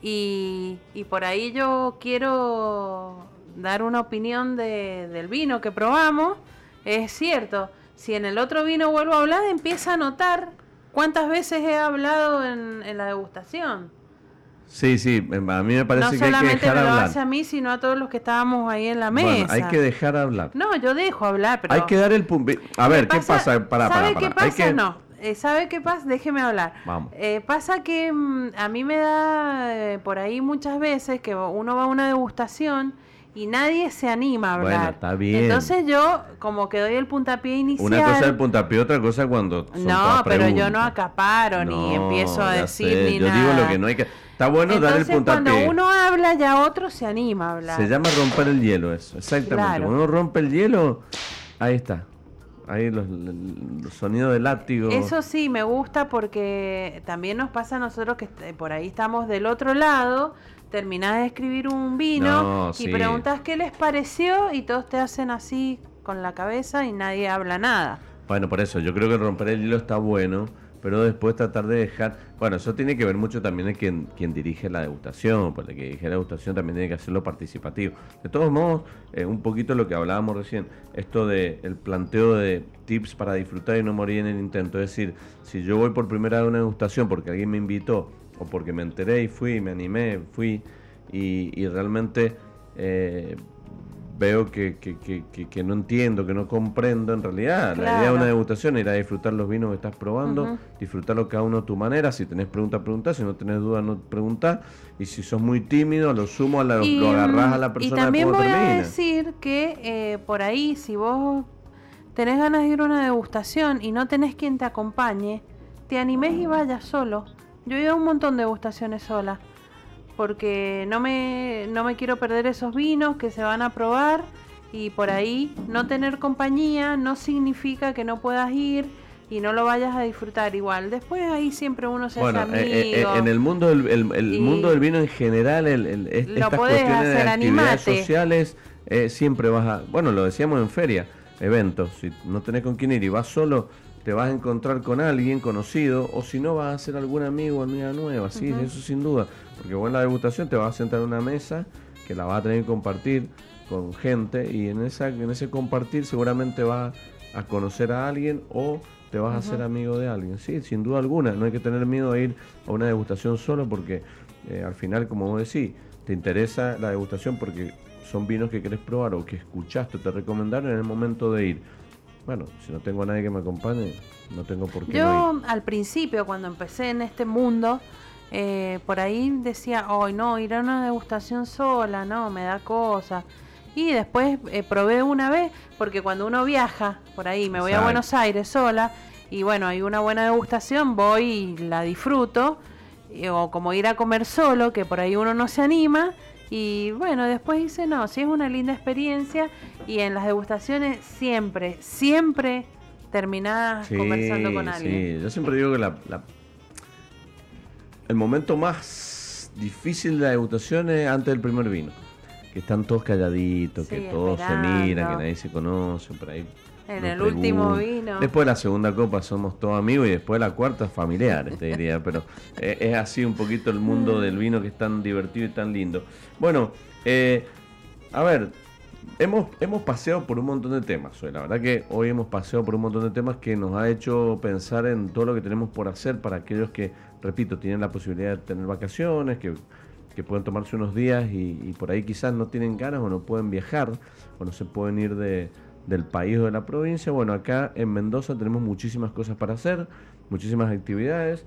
y, y por ahí yo quiero dar una opinión de- del vino que probamos. Es cierto, si en el otro vino vuelvo a hablar, empieza a notar cuántas veces he hablado en, en la degustación. Sí, sí, a mí me parece no que hay que solamente dejar hablar. hace a mí, sino a todos los que estábamos ahí en la mesa. Bueno, hay que dejar hablar. No, yo dejo hablar, pero... Hay que dar el punto. A ver, ¿qué pasa? Pará, ¿Sabe pará, qué pará. Hay pasa? que- No. Eh, ¿Sabe qué pasa? Déjeme hablar. Vamos. Eh, pasa que mm, a mí me da eh, por ahí muchas veces que uno va a una degustación y nadie se anima a Bueno, hablar. está bien. Entonces yo como que doy el puntapié inicial. Una cosa es el puntapié, otra cosa cuando. son no, pero yo no acaparo ni No, empiezo a decir sé, ni Yo nada. digo lo que no hay que. Está bueno dar el Entonces cuando puntapié. uno habla ya otro se anima a hablar. Se llama romper el hielo eso, exactamente. Claro. Cuando uno rompe el hielo, ahí está. Ahí los, los sonidos de látigo. Eso sí, me gusta porque también nos pasa a nosotros que por ahí estamos del otro lado, terminás de escribir un vino No, y sí. preguntas qué les pareció y todos te hacen así con la cabeza y nadie habla nada. Bueno, por eso, yo creo que romper el hilo está bueno, pero después tratar de dejar. Bueno, eso tiene que ver mucho también en quien, quien dirige la degustación, porque el que dirige la degustación también tiene que hacerlo participativo. De todos modos, eh, un poquito lo que hablábamos recién, esto de planteo de tips para disfrutar y no morir en el intento. Es decir, si yo voy por primera vez a una degustación porque alguien me invitó, o porque me enteré y fui, me animé, fui, y, y realmente. eh, veo que, que, que, que- que no entiendo, que no comprendo, en realidad. La idea de una degustación era disfrutar los vinos que estás probando, disfrutarlo cada uno a tu manera, si tenés preguntas, preguntás, si no tenés dudas, no preguntás, y si sos muy tímido, lo sumo a la- lo agarrás a la persona y también voy a decir que eh, por ahí, si vos tenés ganas de ir a una degustación y no tenés quien te acompañe, te animes y vayas solo. Yo he ido a un montón de degustaciones sola, porque no me, no me quiero perder esos vinos que se van a probar y por ahí no tener compañía no significa que no puedas ir y no lo vayas a disfrutar igual. Después ahí siempre uno se Bueno, hace eh, eh, amigo. en el mundo del el, mundo del vino en general, el, estas cuestiones de actividades sociales, eh, siempre vas a, bueno, lo decíamos en feria, eventos, si no tenés con quién ir y vas solo, te vas a encontrar con alguien conocido, o si no vas a hacer algún amigo o amiga nueva, sí, eso sin duda, porque vos en la degustación te vas a sentar en una mesa que la vas a tener que compartir con gente y en esa en ese compartir seguramente vas a conocer a alguien o te vas a hacer amigo de alguien. Sí, sin duda alguna, no hay que tener miedo a ir a una degustación solo porque eh, al final, como vos decís, te interesa la degustación porque son vinos que querés probar o que escuchaste o te recomendaron en el momento de ir. Bueno, si no tengo a nadie que me acompañe, no tengo por qué no ir. Yo al principio, cuando empecé en este mundo, eh, por ahí decía, hoy no, ir a una degustación sola, no, me da cosa. Y después eh, probé una vez, porque cuando uno viaja por ahí, me voy a. Buenos Aires sola, y bueno, hay una buena degustación, voy y la disfruto, o como ir a comer solo, que por ahí uno no se anima. Y bueno, después dice, no, sí es una linda experiencia y en las degustaciones siempre, siempre terminás Sí, conversando con alguien. sí. Yo siempre digo que la, la- el momento más difícil de la degustación es antes del primer vino. Que están todos calladitos, Sí, que todos esperando. se miran, que nadie se conoce, por ahí. En el último vino. Después de la segunda copa somos todos amigos y después de la cuarta familiares, te diría. Pero eh, es así un poquito el mundo del vino que es tan divertido y tan lindo. Bueno, eh, a ver, hemos, hemos paseado por un montón de temas hoy. La verdad que hoy hemos paseado por un montón de temas que nos ha hecho pensar en todo lo que tenemos por hacer para aquellos que, repito, tienen la posibilidad de tener vacaciones, que, que pueden tomarse unos días y, y por ahí quizás no tienen ganas o no pueden viajar o no se pueden ir de, del país o de la provincia. Bueno, acá en Mendoza tenemos muchísimas cosas para hacer, muchísimas actividades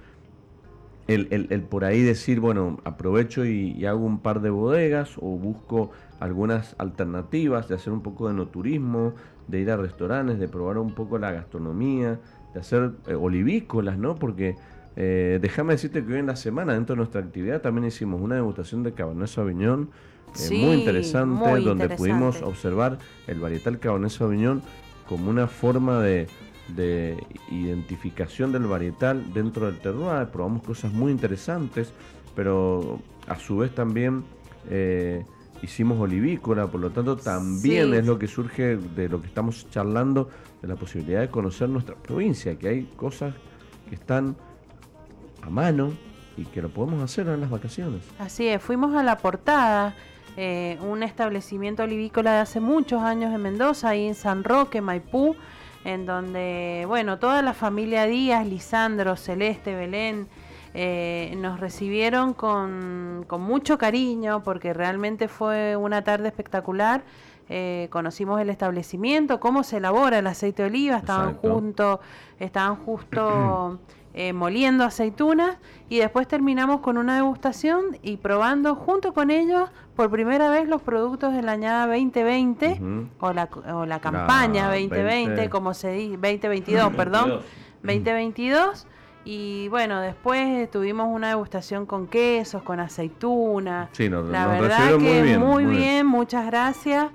el, el- el por ahí decir, bueno, aprovecho y, y hago un par de bodegas o busco algunas alternativas de hacer un poco de no turismo, de ir a restaurantes, de probar un poco la gastronomía, de hacer eh, olivícolas, ¿no? Porque eh, déjame decirte que hoy en la semana, dentro de nuestra actividad, también hicimos una degustación de Cabernet Sauvignon eh, Sí, muy interesante, muy donde interesante. pudimos observar el varietal Cabernet Sauvignon como una forma de, de identificación del varietal dentro del terroir. Probamos cosas muy interesantes. pero a su vez también eh, hicimos olivícola, por lo tanto también Sí. es lo que surge de lo que estamos charlando, de la posibilidad de conocer nuestra provincia, que hay cosas que están a mano y que lo podemos hacer en las vacaciones. Así es, fuimos a La Portada, eh, un establecimiento olivícola de hace muchos años en Mendoza, ahí en San Roque, Maipú, en donde, bueno, toda la familia Díaz, Lisandro, Celeste, Belén, eh, nos recibieron con, con mucho cariño porque realmente fue una tarde espectacular. Eh, conocimos el establecimiento, cómo se elabora el aceite de oliva, estaban Exacto. juntos, estaban justo eh, moliendo aceitunas y después terminamos con una degustación y probando junto con ellos por primera vez los productos de la añada 2020 Ujú. o, la, o la campaña 2020, 20. como se dice, 2022, perdón, 2022. Y bueno, después tuvimos una degustación con quesos, con aceituna. Sí, nos, La nos verdad que muy bien. muy bien, muchas gracias.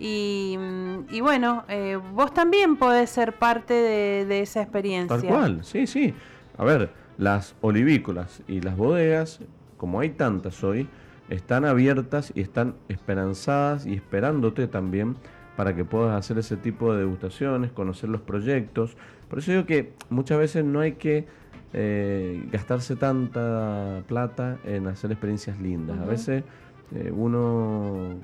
Y, mm, y bueno, eh, vos también podés ser parte de, de esa experiencia. Tal cual, sí, sí. A ver, las olivícolas y las bodegas, como hay tantas hoy, están abiertas y están esperanzadas y esperándote también para que puedas hacer ese tipo de degustaciones, conocer los proyectos. Por eso digo que muchas veces no hay que eh, gastarse tanta plata en hacer experiencias lindas. A veces eh, uno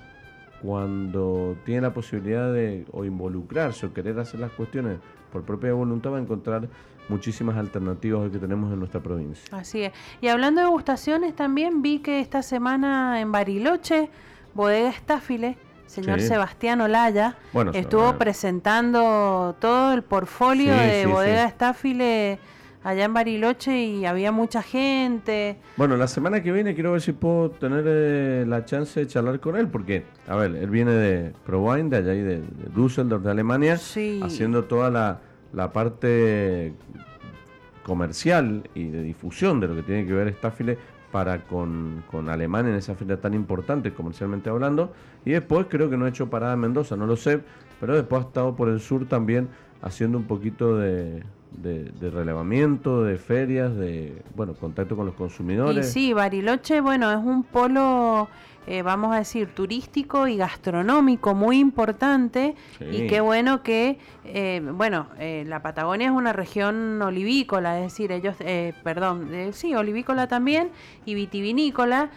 cuando tiene la posibilidad de o involucrarse o querer hacer las cuestiones por propia voluntad va a encontrar muchísimas alternativas que tenemos en nuestra provincia. Así es. Y hablando de degustaciones, también vi que esta semana en Bariloche, Bodega Estáfile, señor Sí. Sebastián Olaya, Bueno, estuvo eh, presentando todo el portfolio Sí, de sí, Bodega. Estáfile allá en Bariloche y había mucha gente. Bueno, la semana que viene quiero ver si puedo tener eh, la chance de charlar con él, porque, a ver, él viene de ProWine, de allá y de, de Düsseldorf, de Alemania, Sí. haciendo toda la, la parte comercial y de difusión de lo que tiene que ver Staffile para con, con Alemania en esa feria tan importante comercialmente hablando. Y después creo que no ha hecho parada en Mendoza, no lo sé, pero después ha estado por el sur también haciendo un poquito de, de, de relevamiento, de ferias, de bueno contacto con los Y consumidores. sí, Bariloche, bueno, es un polo, eh, vamos a decir, turístico y gastronómico muy importante. Sí. Y qué bueno que, eh, bueno, eh, la Patagonia es una región olivícola, es decir, ellos, eh, perdón, eh, sí, olivícola también y vitivinícola,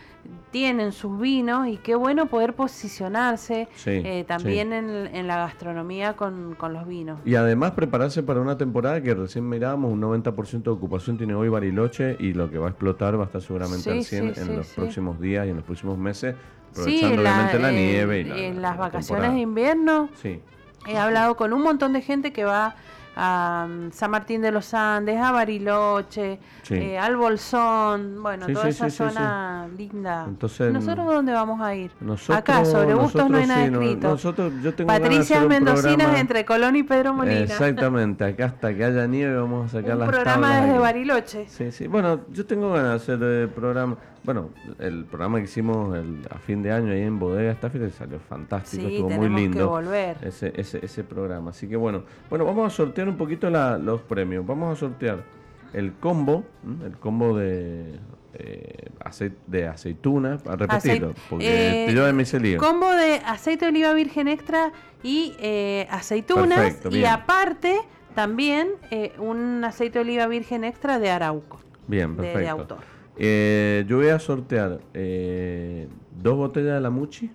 tienen sus vinos y qué bueno poder posicionarse Sí, eh, también sí. en, en la gastronomía con, con los vinos. Y además prepararse para una temporada que recién mirábamos, un 90% de ocupación tiene hoy Bariloche y lo que va a explotar va a estar seguramente al 100 sí, en los próximos días y en los próximos meses, aprovechando obviamente la en- nieve y la, en la- las la vacaciones de invierno Sí, He hablado con un montón de gente que va a mm, San Martín de los Andes, a Bariloche, Sí. eh, al Bolsón, bueno, Sí, toda sí, esa sí, sí, zona linda. Entonces, ¿Nosotros dónde vamos a ir? nosotros, Acá, sobre Bustos no hay nada sí, escrito. nosotros, yo tengo un Mendocinas entre Colón y Pedro Molina. Exactamente, acá hasta que haya nieve vamos a sacar Un las programa tablas desde. Bariloche. Sí, sí. Bueno, yo tengo ganas de hacer eh, programa. Bueno, el programa que hicimos el- a fin de año ahí en Bodega Stafford salió fantástico, Sí, estuvo muy que lindo. volver. Ese, ese, ese programa. Así que bueno, bueno, vamos a sortear un poquito la- los premios. Vamos a sortear el combo, el combo de, eh, acei- de aceituna, a repetirlo, Aceit- porque eh, yo hice lío. Combo de aceite de oliva virgen extra y eh, aceitunas. Perfecto, y aparte, también eh, un aceite de oliva virgen extra de Arauco. Bien, de- de perfecto. autor. Eh, yo voy a sortear eh, dos botellas de la Muchi.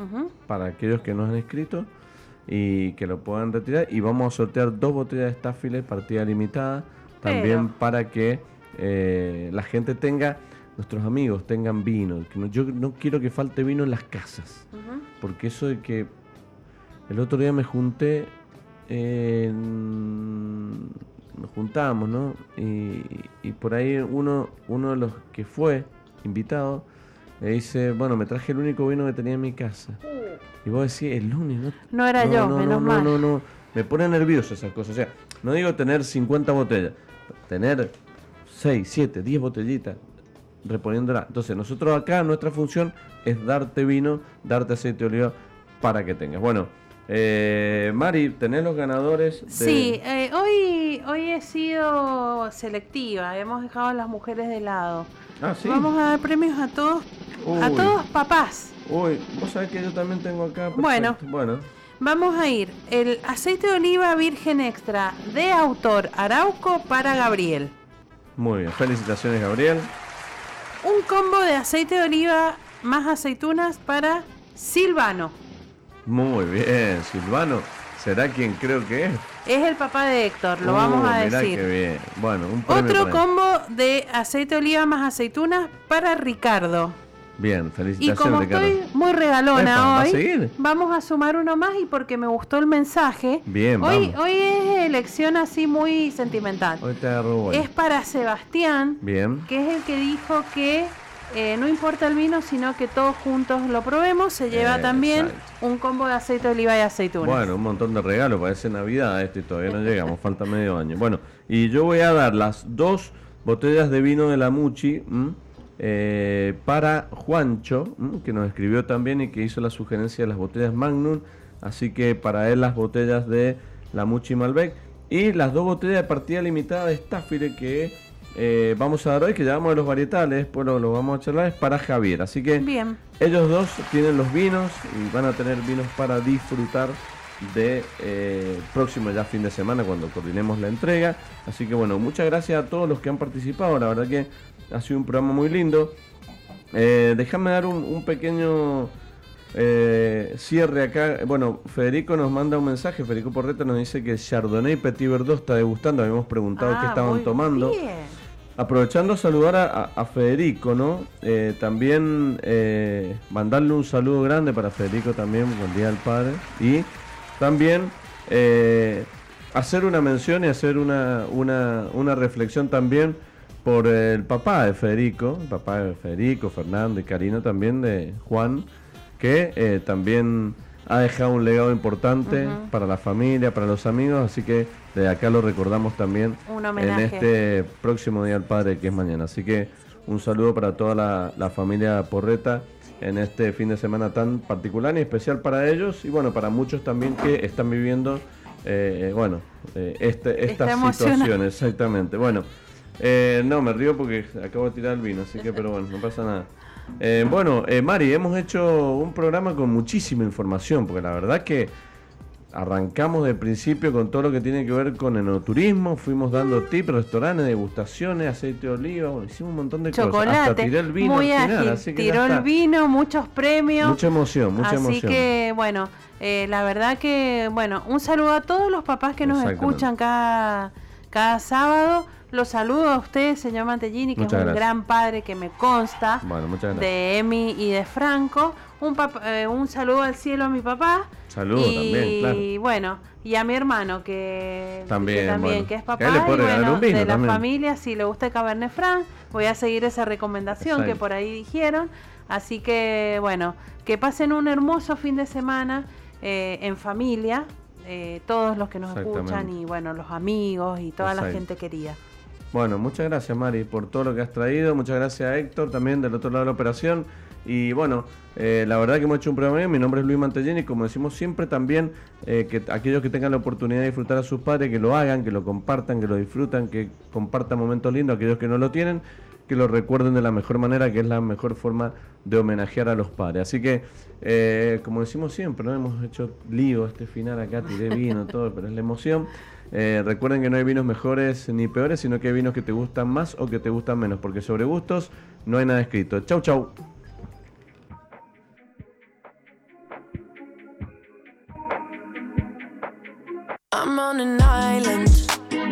Ujú. para aquellos que nos han escrito y que lo puedan retirar. Y vamos a sortear dos botellas de Staffile partida limitada, también Pero- para que eh, la gente tenga, nuestros amigos tengan vino. Que no- yo no quiero que falte vino en las casas, porque eso de que el otro día me junté, en- nos juntábamos, ¿no? Y, y por ahí uno, uno de los que fue invitado me dice, bueno, me traje el único vino que tenía en mi casa. Y vos decís, el lunes, ¿no? No era yo, no, menos no, mal. No, no, no. Me pone nervioso esas cosas. O sea, no digo tener 50 botellas, tener 6, 7, 10 botellitas reponiéndola. Entonces, nosotros acá, nuestra función es darte vino, darte aceite de oliva para que tengas. Bueno, eh, Mari, tenés los ganadores. De... Sí, eh, hoy, hoy he sido selectiva, hemos dejado a las mujeres de lado. Ah, ¿sí? Vamos a dar premios a todos, a todos papás. Uy, vos sabés que yo también tengo acá. perfecto. Bueno. Bueno, Vamos a ir el aceite de oliva virgen extra de autor Arauco para Gabriel. muy bien. Felicitaciones, Gabriel. Un combo de aceite de oliva más aceitunas para Silvano. Muy bien, Silvano. ¿Será quien creo que es? Es el papá de Héctor, lo Uh, vamos a mirá decir. qué bien. Bueno, un Otro combo de aceite de oliva más aceitunas para Ricardo. Bien, Y felicitaciones, como Ricardo. estoy muy regalona Epa, ¿va a hoy, seguir? vamos a sumar uno más y porque me gustó el mensaje. Bien, hoy, vamos. hoy es elección así muy sentimental. Hoy te agarró bueno. Es para Sebastián, Bien. que es el que dijo que eh, no importa el vino, sino que todos juntos lo probemos. Se lleva Eh, también exacto. un combo de aceite de oliva y aceitunas. Bueno, un montón de regalos, parece Navidad esto y todavía no llegamos, falta medio año. Bueno, y yo voy a dar las dos botellas de vino de la Muchi. Eh, para Juancho, ¿m? que nos escribió también y que hizo la sugerencia de las botellas Magnum. Así que para él las botellas de la Muchi Malbec y las dos botellas de partida limitada de Staffire que eh, vamos a dar hoy, que llevamos de los varietales, después lo, lo vamos a charlar, es para Javier. Así que Bien. ellos dos tienen los vinos y van a tener vinos para disfrutar de eh, próximo ya fin de semana cuando coordinemos la entrega. Así que bueno, muchas gracias a todos los que han participado. La verdad que ha sido un programa muy lindo. Eh, déjame dar un, un pequeño eh, cierre acá. Bueno, Federico nos manda un mensaje. Federico Porreta nos dice que Chardonnay Petit Verdot está degustando. Habíamos preguntado qué Ah, estaban muy tomando. bien. Aprovechando a saludar a, Federico, ¿no? Eh, también eh, mandarle un saludo grande para Federico también, buen día al padre. Y también eh, hacer una mención y hacer una, una, una reflexión también por el papá de Federico, el papá de Federico, Fernando y Karina también, de Juan, que también ha dejado un legado importante para la familia, para los amigos, así que desde acá lo recordamos también Un en este próximo Día del Padre que es mañana. Así que un saludo para toda la, la familia Porreta en este fin de semana tan particular y especial para ellos y bueno, para muchos también que están viviendo, eh, bueno, eh, este, emocionante. situaciones, exactamente. Bueno, eh, no, me río porque acabo de tirar el vino, así que pero bueno, no pasa nada. Eh, bueno, eh, Mari, hemos hecho un programa con muchísima información, porque la verdad que arrancamos de principio con todo lo que tiene que ver con enoturismo, fuimos dando tips, restaurantes, degustaciones, aceite de oliva, bueno, hicimos un montón de cosas. Hasta Chocolate, tiré el vino muy al final, ágil. así que Tiró el vino, muchos premios. Mucha emoción, mucha Así emoción. que, bueno, eh, la verdad que, bueno, un saludo a todos los papás que nos escuchan cada, cada sábado. Los saludo a usted, señor Mantellini, que Muchas es un gracias. gran padre que me consta. Bueno, de Emi y de Franco. Un, pap- eh, un saludo al cielo a mi papá. Saludo y, también, claro. bueno, y a mi hermano que También, que, también, bueno. que es papá. y bueno, de la también. familia, si le gusta el Cabernet Franc, voy a seguir esa recomendación que por ahí dijeron. Así que, bueno, que pasen un hermoso fin de semana eh, en familia. eh, todos los que nos escuchan y bueno, los amigos y toda la gente querida. Bueno, muchas gracias Mari por todo lo que has traído, muchas gracias a Héctor también del otro lado de la operación y bueno, eh, la verdad que hemos hecho un programa bien, mi nombre es Luis Mantellini y como decimos siempre también eh, que aquellos que tengan la oportunidad de disfrutar a sus padres, que lo hagan, que lo compartan, que lo disfrutan, que compartan momentos lindos, aquellos que no lo tienen, que lo recuerden de la mejor manera, que es la mejor forma de homenajear a los padres. Así que, eh, como decimos siempre, no hemos hecho lío este final acá, tiré vino, todo, pero es la emoción. Eh, recuerden que no hay vinos mejores ni peores, sino que hay vinos que te gustan más o que te gustan menos, porque sobre gustos no hay nada escrito. Chau, chau. I'm on an island.